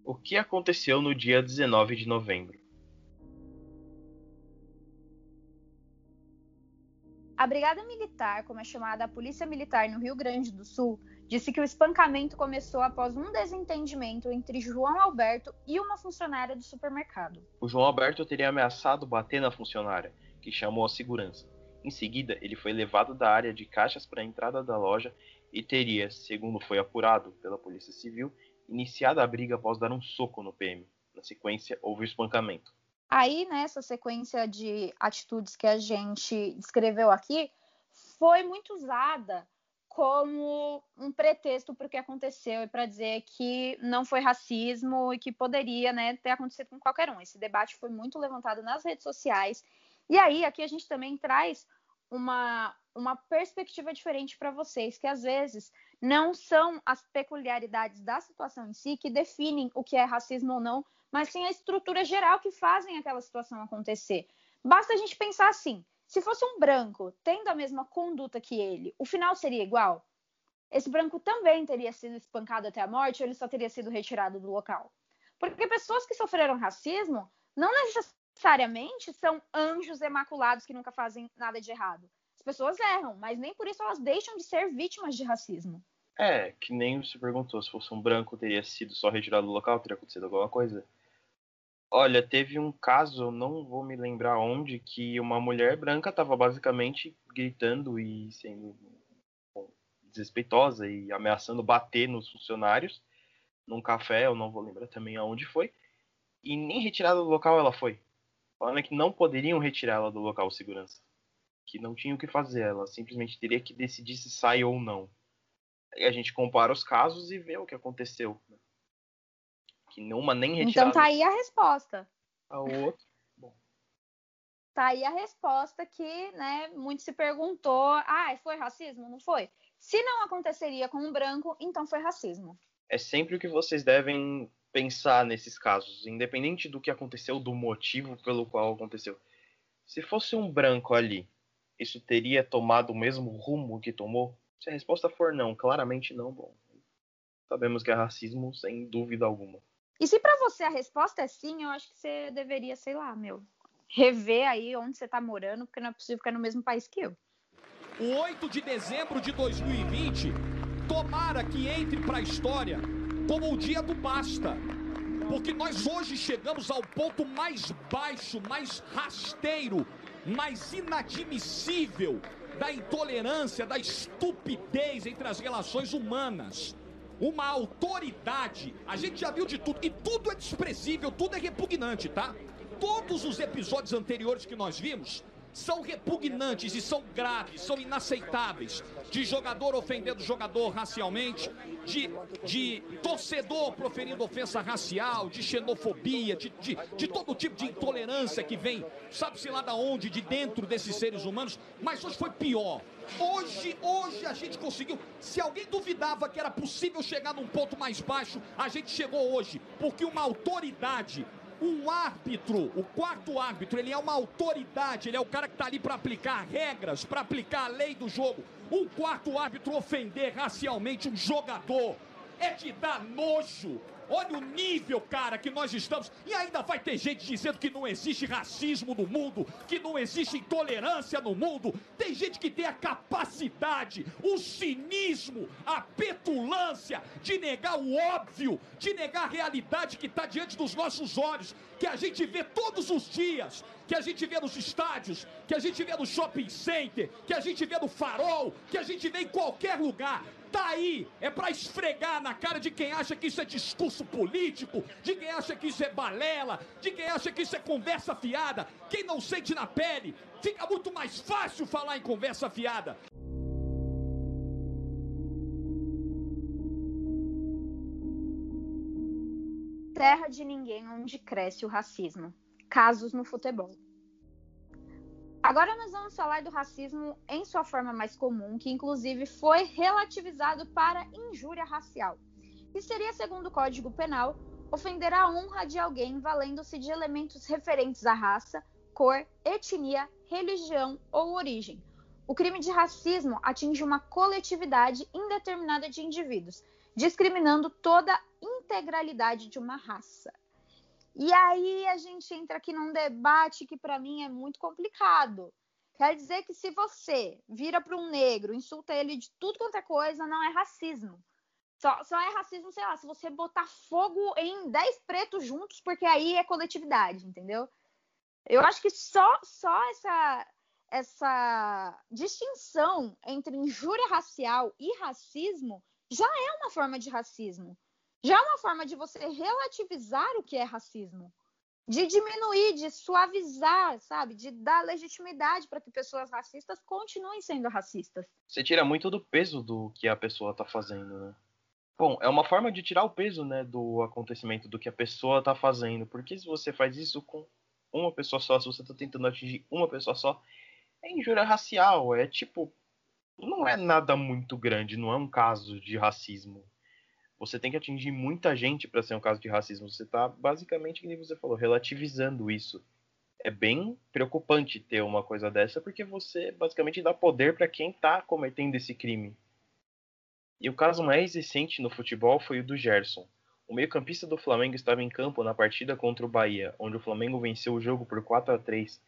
O que aconteceu no dia 19 de novembro? A Brigada Militar, como é chamada a Polícia Militar no Rio Grande do Sul, disse que o espancamento começou após um desentendimento entre João Alberto e uma funcionária do supermercado. O João Alberto teria ameaçado bater na funcionária, que chamou a segurança. Em seguida, ele foi levado da área de caixas para a entrada da loja e teria, segundo foi apurado pela Polícia Civil, iniciada a briga após dar um soco no PM. Na sequência, houve o espancamento. Aí, nessa sequência de atitudes que a gente descreveu aqui, foi muito usada como um pretexto para o que aconteceu e para dizer que não foi racismo e que poderia né, ter acontecido com qualquer um. Esse debate foi muito levantado nas redes sociais. E aí, aqui a gente também traz uma, uma perspectiva diferente para vocês, que às vezes não são as peculiaridades da situação em si que definem o que é racismo ou não, mas sim a estrutura geral que fazem aquela situação acontecer. Basta a gente pensar assim: se fosse um branco tendo a mesma conduta que ele, o final seria igual? Esse branco também teria sido espancado até a morte ou ele só teria sido retirado do local? Porque pessoas que sofreram racismo não necessariamente são anjos emaculados que nunca fazem nada de errado. As pessoas erram, mas nem por isso elas deixam de ser vítimas de racismo. É, que nem você perguntou, se fosse um branco teria sido só retirado do local, teria acontecido alguma coisa. Olha, teve um caso, não vou me lembrar onde, que uma mulher branca estava basicamente gritando e sendo bom, desrespeitosa e ameaçando bater nos funcionários num café, eu não vou lembrar também aonde foi, e nem retirada do local ela foi. Falando que não poderiam retirá-la do local segurança que não tinha o que fazer, ela simplesmente teria que decidir se sai ou não. Aí a gente compara os casos e vê o que aconteceu. Né? Que nenhuma nem retirada. Então tá aí a resposta. A outro. Bom. Tá aí a resposta que, né, muito se perguntou, ah, foi racismo? Não foi? Se não aconteceria com um branco, então foi racismo. É sempre o que vocês devem pensar nesses casos, independente do que aconteceu, do motivo pelo qual aconteceu. Se fosse um branco ali isso teria tomado o mesmo rumo que tomou? Se a resposta for não, claramente não, bom. Sabemos que é racismo sem dúvida alguma. E se para você a resposta é sim, eu acho que você deveria, sei lá, meu, rever aí onde você tá morando, porque não é possível ficar no mesmo país que eu. O 8 de dezembro de 2020, tomara que entre para a história como o dia do basta. Porque nós hoje chegamos ao ponto mais baixo, mais rasteiro mais inadmissível da intolerância, da estupidez entre as relações humanas. Uma autoridade. A gente já viu de tudo. E tudo é desprezível, tudo é repugnante, tá? Todos os episódios anteriores que nós vimos são repugnantes e são graves, são inaceitáveis. De jogador ofendendo jogador racialmente, de, de torcedor proferindo ofensa racial, de xenofobia, de, de, de todo tipo de intolerância que vem, sabe-se lá da onde, de dentro desses seres humanos. Mas hoje foi pior. Hoje, hoje a gente conseguiu. Se alguém duvidava que era possível chegar num ponto mais baixo, a gente chegou hoje, porque uma autoridade um árbitro, o quarto árbitro, ele é uma autoridade, ele é o cara que está ali para aplicar regras, para aplicar a lei do jogo. Um quarto árbitro ofender racialmente um jogador é de dar nojo. Olha o nível, cara, que nós estamos. E ainda vai ter gente dizendo que não existe racismo no mundo, que não existe intolerância no mundo. Tem gente que tem a capacidade, o cinismo, a petulância de negar o óbvio, de negar a realidade que está diante dos nossos olhos, que a gente vê todos os dias, que a gente vê nos estádios, que a gente vê no shopping center, que a gente vê no farol, que a gente vê em qualquer lugar tá aí é para esfregar na cara de quem acha que isso é discurso político, de quem acha que isso é balela, de quem acha que isso é conversa fiada. Quem não sente na pele, fica muito mais fácil falar em conversa fiada. Terra de ninguém onde cresce o racismo. Casos no futebol. Agora nós vamos falar do racismo em sua forma mais comum, que inclusive foi relativizado para injúria racial, que seria, segundo o Código Penal, ofender a honra de alguém valendo-se de elementos referentes à raça, cor, etnia, religião ou origem. O crime de racismo atinge uma coletividade indeterminada de indivíduos, discriminando toda a integralidade de uma raça. E aí a gente entra aqui num debate que para mim é muito complicado. Quer dizer que se você vira para um negro, insulta ele de tudo quanto é coisa, não é racismo. Só, só é racismo, sei lá, se você botar fogo em 10 pretos juntos, porque aí é coletividade, entendeu? Eu acho que só, só essa, essa distinção entre injúria racial e racismo já é uma forma de racismo. Já é uma forma de você relativizar o que é racismo, de diminuir, de suavizar, sabe? De dar legitimidade para que pessoas racistas continuem sendo racistas. Você tira muito do peso do que a pessoa está fazendo, né? Bom, é uma forma de tirar o peso, né, do acontecimento, do que a pessoa está fazendo. Porque se você faz isso com uma pessoa só, se você está tentando atingir uma pessoa só, é injúria racial. É tipo, não é nada muito grande, não é um caso de racismo você tem que atingir muita gente para ser um caso de racismo. Você está basicamente, como você falou, relativizando isso. É bem preocupante ter uma coisa dessa, porque você basicamente dá poder para quem está cometendo esse crime. E o caso mais recente no futebol foi o do Gerson. O meio-campista do Flamengo estava em campo na partida contra o Bahia, onde o Flamengo venceu o jogo por 4 a 3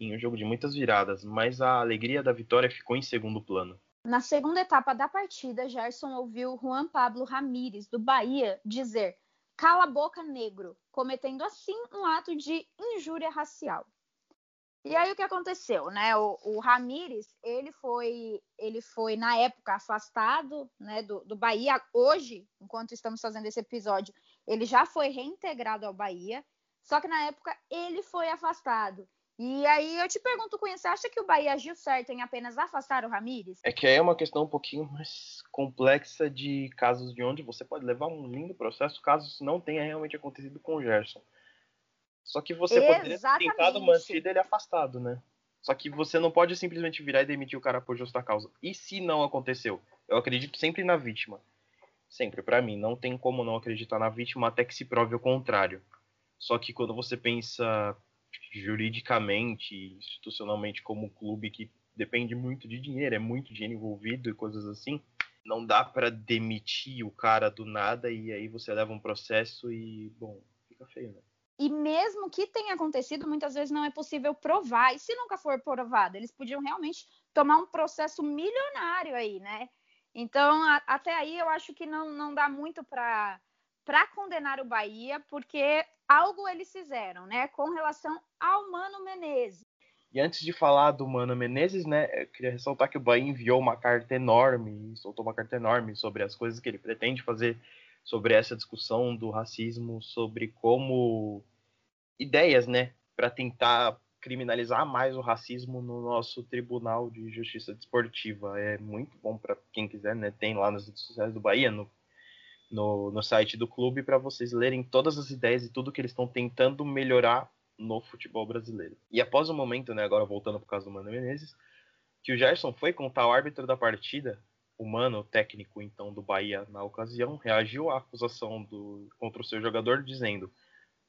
em um jogo de muitas viradas, mas a alegria da vitória ficou em segundo plano. Na segunda etapa da partida, Gerson ouviu Juan Pablo Ramírez, do Bahia, dizer cala a boca negro, cometendo assim um ato de injúria racial. E aí o que aconteceu, né? O, o Ramírez, ele foi, ele foi na época afastado, né, do, do Bahia. Hoje, enquanto estamos fazendo esse episódio, ele já foi reintegrado ao Bahia. Só que na época ele foi afastado. E aí eu te pergunto, Cunha, você acha que o Bahia agiu certo em apenas afastar o Ramires? É que aí é uma questão um pouquinho mais complexa de casos de onde você pode levar um lindo processo caso isso não tenha realmente acontecido com o Gerson. Só que você Exatamente. poderia ter tentado manter ele afastado, né? Só que você não pode simplesmente virar e demitir o cara por justa causa. E se não aconteceu? Eu acredito sempre na vítima. Sempre, para mim. Não tem como não acreditar na vítima até que se prove o contrário. Só que quando você pensa juridicamente, institucionalmente, como um clube que depende muito de dinheiro, é muito dinheiro envolvido e coisas assim, não dá para demitir o cara do nada e aí você leva um processo e, bom, fica feio, né? E mesmo que tenha acontecido, muitas vezes não é possível provar. E se nunca for provado, eles podiam realmente tomar um processo milionário aí, né? Então, a, até aí eu acho que não, não dá muito para condenar o Bahia, porque algo eles fizeram, né, com relação ao Mano Menezes. E antes de falar do Mano Menezes, né, eu queria ressaltar que o Bahia enviou uma carta enorme, soltou uma carta enorme sobre as coisas que ele pretende fazer sobre essa discussão do racismo, sobre como ideias, né, para tentar criminalizar mais o racismo no nosso Tribunal de Justiça Desportiva. É muito bom para quem quiser, né? Tem lá nas redes sociais do Bahia, no, no, no site do clube, para vocês lerem todas as ideias e tudo que eles estão tentando melhorar no futebol brasileiro. E após o momento, né, agora voltando por causa do Mano Menezes, que o Gerson foi contar ao árbitro da partida, o Mano, o técnico então do Bahia na ocasião, reagiu à acusação do, contra o seu jogador dizendo: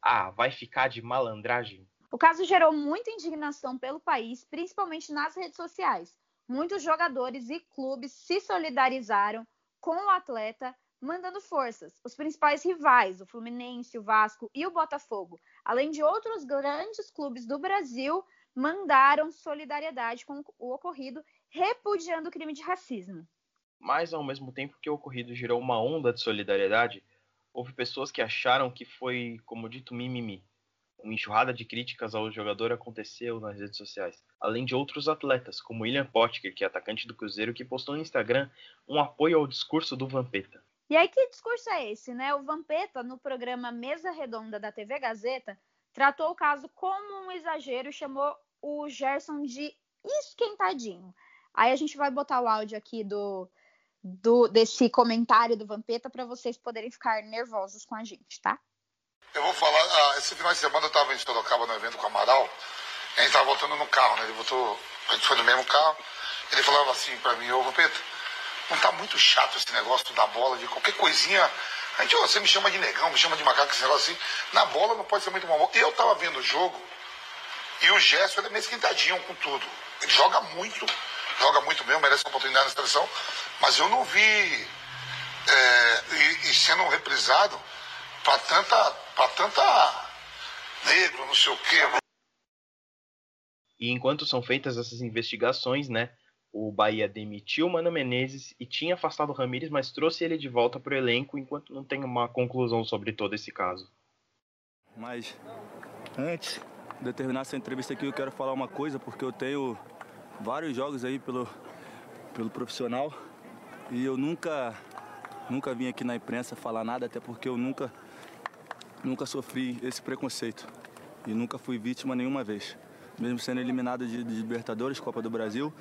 "Ah, vai ficar de malandragem". O caso gerou muita indignação pelo país, principalmente nas redes sociais. Muitos jogadores e clubes se solidarizaram com o atleta mandando forças. Os principais rivais, o Fluminense, o Vasco e o Botafogo, além de outros grandes clubes do Brasil, mandaram solidariedade com o ocorrido, repudiando o crime de racismo. Mas, ao mesmo tempo que o ocorrido gerou uma onda de solidariedade, houve pessoas que acharam que foi, como dito, mimimi. Uma enxurrada de críticas ao jogador aconteceu nas redes sociais, além de outros atletas, como William Potker, que é atacante do Cruzeiro, que postou no Instagram um apoio ao discurso do Vampeta. E aí, que discurso é esse, né? O Vampeta, no programa Mesa Redonda da TV Gazeta, tratou o caso como um exagero e chamou o Gerson de esquentadinho. Aí a gente vai botar o áudio aqui do, do desse comentário do Vampeta para vocês poderem ficar nervosos com a gente, tá? Eu vou falar, ah, esse final de semana eu estava em Sorocaba no evento com o Amaral, a gente estava voltando no carro, né? Ele voltou, a gente foi no mesmo carro, ele falava assim para mim, ô Vampeta, não tá muito chato esse negócio da bola, de qualquer coisinha. A gente, você me chama de negão, me chama de macaco, esse negócio assim. Na bola não pode ser muito mal. Eu tava vendo o jogo e o Gerson ele é meio esquentadinho com tudo. Ele joga muito, joga muito mesmo, merece uma oportunidade na seleção, mas eu não vi é, e, e, sendo reprisado para tanta, pra tanta negro, não sei o quê. E enquanto são feitas essas investigações, né, o Bahia demitiu o Mano Menezes e tinha afastado o Ramires, mas trouxe ele de volta para o elenco enquanto não tem uma conclusão sobre todo esse caso. Mas antes de terminar essa entrevista aqui, eu quero falar uma coisa, porque eu tenho vários jogos aí pelo, pelo profissional e eu nunca, nunca vim aqui na imprensa falar nada, até porque eu nunca, nunca sofri esse preconceito e nunca fui vítima nenhuma vez. Mesmo sendo eliminado de, de Libertadores, Copa do Brasil,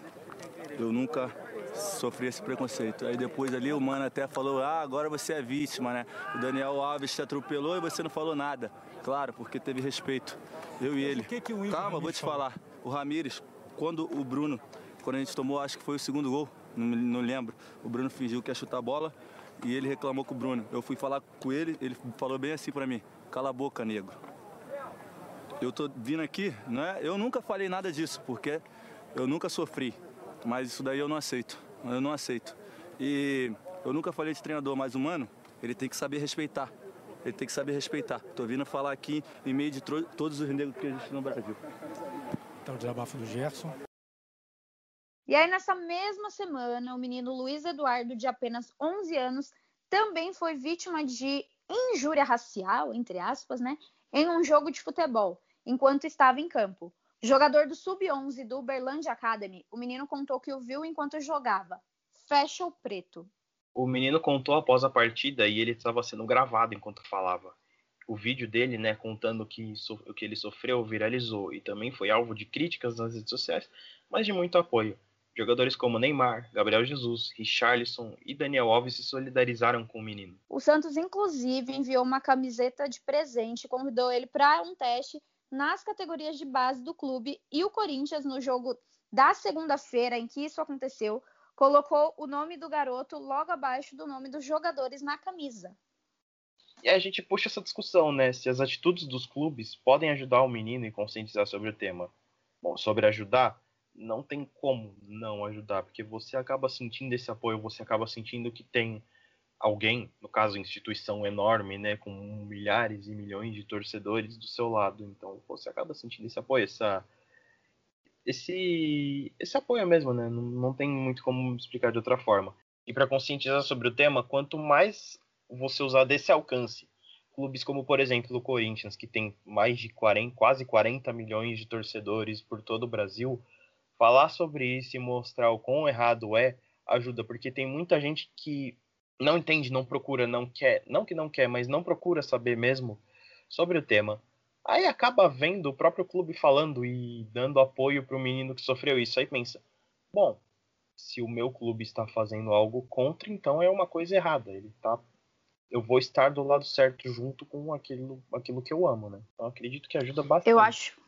eu nunca sofri esse preconceito. Aí depois ali o mano até falou, ah, agora você é vítima, né? O Daniel Alves te atropelou e você não falou nada. Claro, porque teve respeito. Eu e ele. Que que Calma, vou te falar. O Ramires, quando o Bruno, quando a gente tomou, acho que foi o segundo gol, não, não lembro. O Bruno fingiu que ia chutar a bola e ele reclamou com o Bruno. Eu fui falar com ele, ele falou bem assim para mim: cala a boca, negro. Eu tô vindo aqui, não é? Eu nunca falei nada disso, porque eu nunca sofri. Mas isso daí eu não aceito. Eu não aceito. E eu nunca falei de treinador mais humano, ele tem que saber respeitar. Ele tem que saber respeitar. Tô vindo falar aqui em meio de todos os negros que existem no Brasil. Então, o desabafo do Gerson. E aí, nessa mesma semana, o menino Luiz Eduardo, de apenas 11 anos, também foi vítima de injúria racial, entre aspas, né, em um jogo de futebol, enquanto estava em campo. Jogador do Sub-11 do Uberlândia Academy, o menino contou que o viu enquanto jogava. Fecha o preto. O menino contou após a partida e ele estava sendo gravado enquanto falava. O vídeo dele, né, contando que o que ele sofreu viralizou e também foi alvo de críticas nas redes sociais, mas de muito apoio. Jogadores como Neymar, Gabriel Jesus, Richarlison e Daniel Alves se solidarizaram com o menino. O Santos, inclusive, enviou uma camiseta de presente e convidou ele para um teste nas categorias de base do clube e o Corinthians, no jogo da segunda-feira em que isso aconteceu, colocou o nome do garoto logo abaixo do nome dos jogadores na camisa. E a gente puxa essa discussão, né? Se as atitudes dos clubes podem ajudar o menino e conscientizar sobre o tema. Bom, sobre ajudar, não tem como não ajudar, porque você acaba sentindo esse apoio, você acaba sentindo que tem alguém, no caso, instituição enorme, né, com milhares e milhões de torcedores do seu lado. Então, você acaba sentindo esse apoio, essa esse esse apoio mesmo, né? Não, não tem muito como explicar de outra forma. E para conscientizar sobre o tema, quanto mais você usar desse alcance clubes como, por exemplo, o Corinthians, que tem mais de 40, quase 40 milhões de torcedores por todo o Brasil, falar sobre isso e mostrar o quão errado é, ajuda, porque tem muita gente que não entende, não procura, não quer, não que não quer, mas não procura saber mesmo sobre o tema. Aí acaba vendo o próprio clube falando e dando apoio para o menino que sofreu isso. Aí pensa, bom, se o meu clube está fazendo algo contra, então é uma coisa errada. Ele tá eu vou estar do lado certo junto com aquilo, aquilo que eu amo, né? Então acredito que ajuda bastante. Eu acho.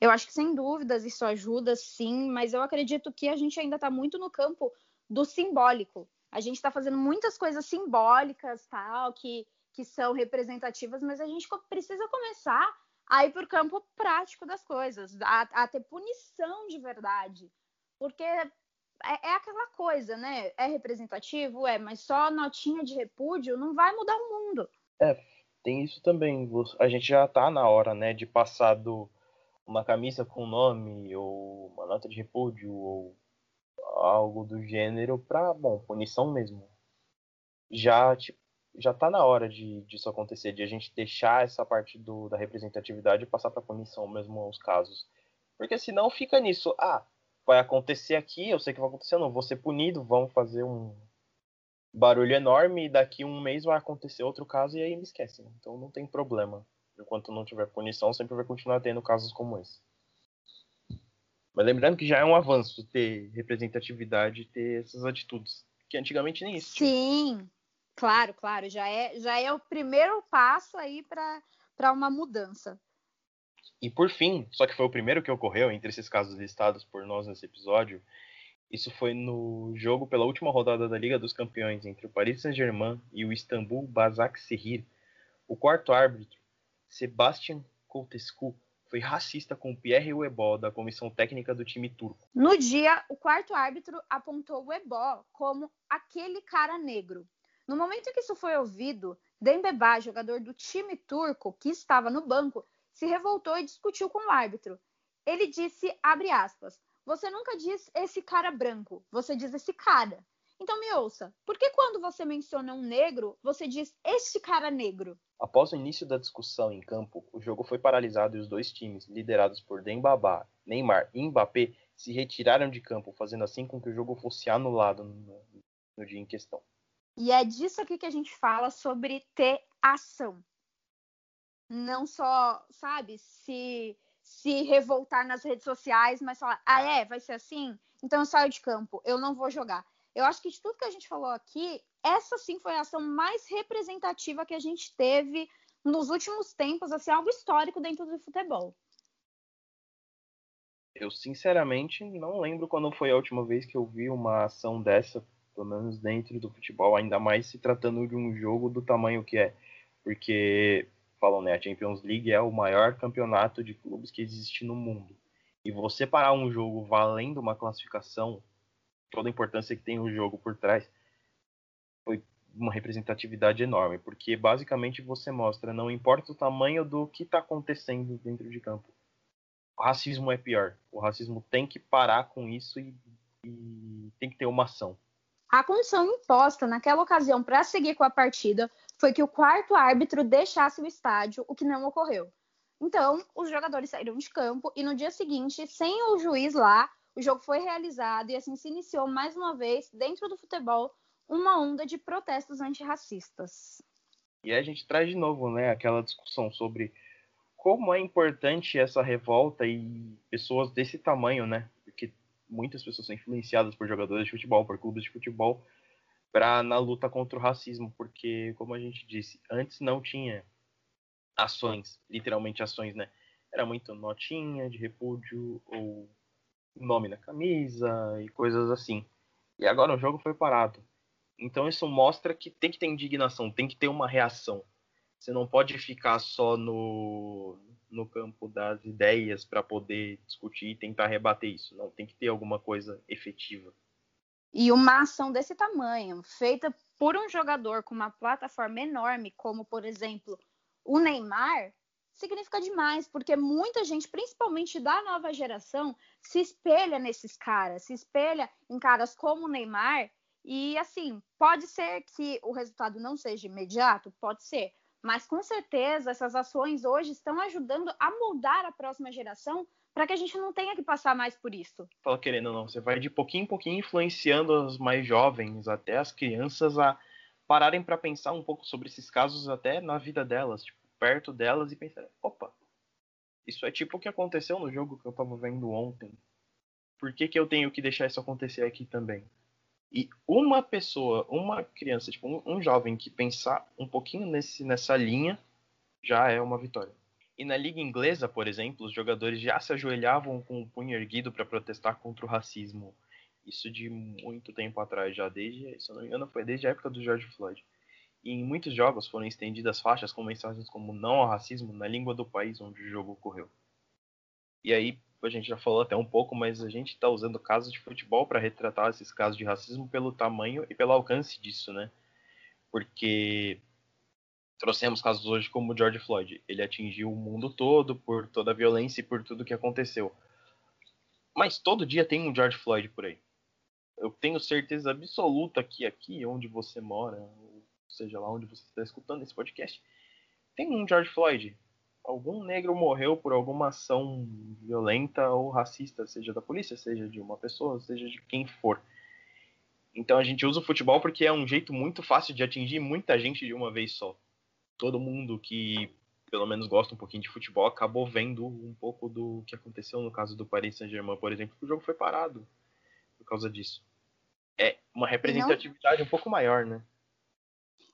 Eu acho que sem dúvidas isso ajuda, sim, mas eu acredito que a gente ainda está muito no campo do simbólico. A gente está fazendo muitas coisas simbólicas, tal, que, que são representativas, mas a gente precisa começar a ir para o campo prático das coisas, a, a ter punição de verdade. Porque é, é, aquela coisa, né? É representativo, é, mas só notinha de repúdio não vai mudar o mundo. É, tem isso também. A gente já tá na hora, né, de passar do uma camisa com nome ou uma nota de repúdio ou algo do gênero para, bom, punição mesmo. Já, tipo, já tá na hora de disso acontecer, de a gente deixar essa parte do, da representatividade e passar para punição mesmo aos casos. Porque senão fica nisso, ah, vai acontecer aqui, eu sei que vai acontecer, não vou ser punido, vamos fazer um barulho enorme e daqui um mês vai acontecer outro caso e aí me esquece. Né? Então não tem problema. Enquanto não tiver punição, sempre vai continuar tendo casos como esse. Mas lembrando que já é um avanço ter representatividade e ter essas atitudes, que antigamente nem isso. Sim, claro, claro, já é, já é o primeiro passo aí para uma mudança. E por fim, só que foi o primeiro que ocorreu entre esses casos listados por nós nesse episódio, isso foi no jogo pela última rodada da Liga dos Campeões entre o Paris Saint-Germain e o Istambul Basaksehir. O quarto árbitro, Sebastian Koutescu, foi racista com Pierre Webó, da comissão técnica do time turco. No dia, o quarto árbitro apontou Webó como aquele cara negro. No momento em que isso foi ouvido, Dembeba, jogador do time turco que estava no banco, se revoltou e discutiu com o árbitro. Ele disse, abre aspas, você nunca diz esse cara branco, você diz esse cara. Então me ouça, por que quando você menciona um negro, você diz este cara negro? Após o início da discussão em campo, o jogo foi paralisado e os dois times, liderados por Dembaba, Neymar e Mbappé, se retiraram de campo, fazendo assim com que o jogo fosse anulado no, no dia em questão. E é disso aqui que a gente fala sobre ter ação não só, sabe, se se revoltar nas redes sociais, mas falar, ah, é, vai ser assim? Então eu saio de campo, eu não vou jogar. Eu acho que de tudo que a gente falou aqui, essa sim foi a ação mais representativa que a gente teve nos últimos tempos, assim, algo histórico dentro do futebol. Eu sinceramente não lembro quando foi a última vez que eu vi uma ação dessa, pelo menos dentro do futebol, ainda mais se tratando de um jogo do tamanho que é. Porque falam, né? A Champions League é o maior campeonato de clubes que existe no mundo. E você parar um jogo valendo uma classificação, toda a importância que tem o jogo por trás, foi uma representatividade enorme, porque basicamente você mostra, não importa o tamanho do que está acontecendo dentro de campo. O racismo é pior. O racismo tem que parar com isso e, e tem que ter uma ação. A condição imposta naquela ocasião para seguir com a partida foi que o quarto árbitro deixasse o estádio, o que não ocorreu. Então, os jogadores saíram de campo e no dia seguinte, sem o juiz lá, o jogo foi realizado e assim se iniciou mais uma vez, dentro do futebol, uma onda de protestos antirracistas. E a gente traz de novo, né, aquela discussão sobre como é importante essa revolta e pessoas desse tamanho, né? Porque muitas pessoas são influenciadas por jogadores de futebol, por clubes de futebol, para na luta contra o racismo, porque como a gente disse, antes não tinha ações, literalmente ações, né? Era muito notinha de repúdio ou nome na camisa e coisas assim. E agora o jogo foi parado. Então isso mostra que tem que ter indignação, tem que ter uma reação. Você não pode ficar só no, no campo das ideias para poder discutir e tentar rebater isso. Não, tem que ter alguma coisa efetiva. E uma ação desse tamanho, feita por um jogador com uma plataforma enorme, como por exemplo o Neymar, significa demais, porque muita gente, principalmente da nova geração, se espelha nesses caras, se espelha em caras como o Neymar. E assim, pode ser que o resultado não seja imediato, pode ser, mas com certeza essas ações hoje estão ajudando a moldar a próxima geração para que a gente não tenha que passar mais por isso. Fala querendo ou não, você vai de pouquinho em pouquinho influenciando os mais jovens, até as crianças, a pararem para pensar um pouco sobre esses casos até na vida delas, tipo, perto delas e pensar, opa, isso é tipo o que aconteceu no jogo que eu tava vendo ontem. Por que, que eu tenho que deixar isso acontecer aqui também? E uma pessoa, uma criança, tipo, um, um jovem que pensar um pouquinho nesse, nessa linha já é uma vitória. E na liga inglesa, por exemplo, os jogadores já se ajoelhavam com o punho erguido para protestar contra o racismo. Isso de muito tempo atrás, já desde, se não me engano, foi desde a época do George Floyd. Em muitos jogos foram estendidas faixas com mensagens como não ao racismo na língua do país onde o jogo ocorreu. E aí, a gente já falou até um pouco, mas a gente está usando casos de futebol para retratar esses casos de racismo pelo tamanho e pelo alcance disso, né? Porque trouxemos casos hoje como o George Floyd. Ele atingiu o mundo todo por toda a violência e por tudo que aconteceu. Mas todo dia tem um George Floyd por aí. Eu tenho certeza absoluta que aqui onde você mora, seja lá onde você está escutando esse podcast, tem um George Floyd algum negro morreu por alguma ação violenta ou racista, seja da polícia, seja de uma pessoa, seja de quem for. Então a gente usa o futebol porque é um jeito muito fácil de atingir muita gente de uma vez só. Todo mundo que pelo menos gosta um pouquinho de futebol acabou vendo um pouco do que aconteceu no caso do Paris Saint-Germain, por exemplo, que o jogo foi parado por causa disso. É uma representatividade não... um pouco maior, né?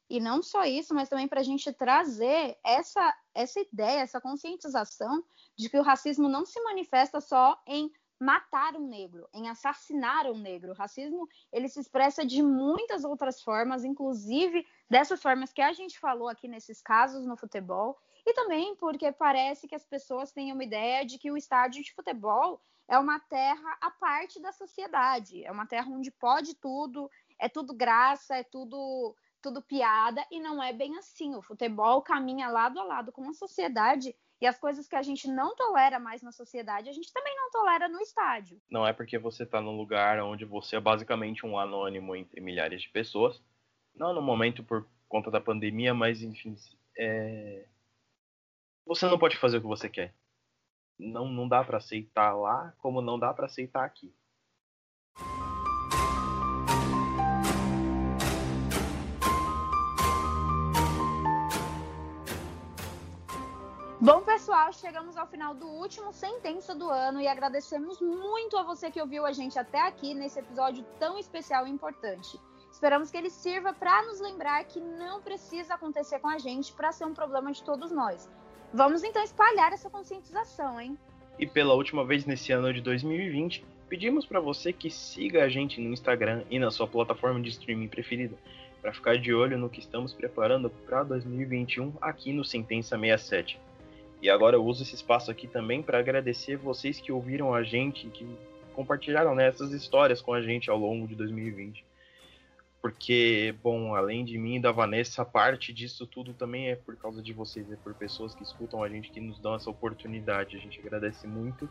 E não só isso, mas também para a gente trazer essa, essa ideia, essa conscientização de que o racismo não se manifesta só em matar um negro, em assassinar um negro. O racismo ele se expressa de muitas outras formas, inclusive dessas formas que a gente falou aqui nesses casos no futebol, e também porque parece que as pessoas têm uma ideia de que o estádio de futebol é uma terra à parte da sociedade, é uma terra onde pode tudo, é tudo graça, é tudo tudo piada, e não é bem assim. O futebol caminha lado a lado com a sociedade e as coisas que a gente não tolera mais na sociedade, a gente também não tolera no estádio. Não é porque você está num lugar onde você é basicamente um anônimo entre milhares de pessoas, não no momento por conta da pandemia, mas enfim, é... você não pode fazer o que você quer. Não, não dá para aceitar lá, como não dá para aceitar aqui. Bom, pessoal, chegamos ao final do último Sentença do ano e agradecemos muito a você que ouviu a gente até aqui nesse episódio tão especial e importante. Esperamos que ele sirva para nos lembrar que não precisa acontecer com a gente para ser um problema de todos nós. Vamos então espalhar essa conscientização, hein? E pela última vez nesse ano de 2020, pedimos para você que siga a gente no Instagram e na sua plataforma de streaming preferida, para ficar de olho no que estamos preparando para 2021 aqui no Sentença 67. E agora eu uso esse espaço aqui também para agradecer vocês que ouviram a gente, que compartilharam né, essas histórias com a gente ao longo de 2020. Porque, bom, além de mim e da Vanessa, parte disso tudo também é por causa de vocês, é por pessoas que escutam a gente, que nos dão essa oportunidade. A gente agradece muito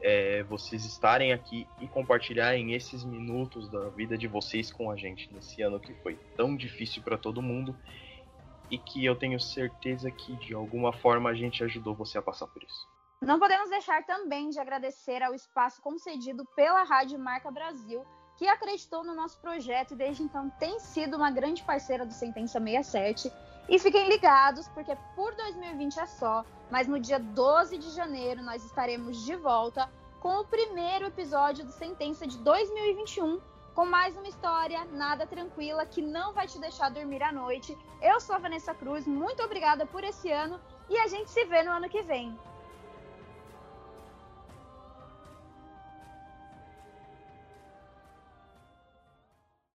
é, vocês estarem aqui e compartilharem esses minutos da vida de vocês com a gente nesse ano que foi tão difícil para todo mundo e que eu tenho certeza que de alguma forma a gente ajudou você a passar por isso. Não podemos deixar também de agradecer ao espaço concedido pela Rádio Marca Brasil, que acreditou no nosso projeto e desde então tem sido uma grande parceira do Sentença 67. E fiquem ligados, porque por 2020 é só, mas no dia 12 de janeiro nós estaremos de volta com o primeiro episódio do Sentença de 2021 com mais uma história nada tranquila que não vai te deixar dormir à noite. Eu sou a Vanessa Cruz, muito obrigada por esse ano e a gente se vê no ano que vem.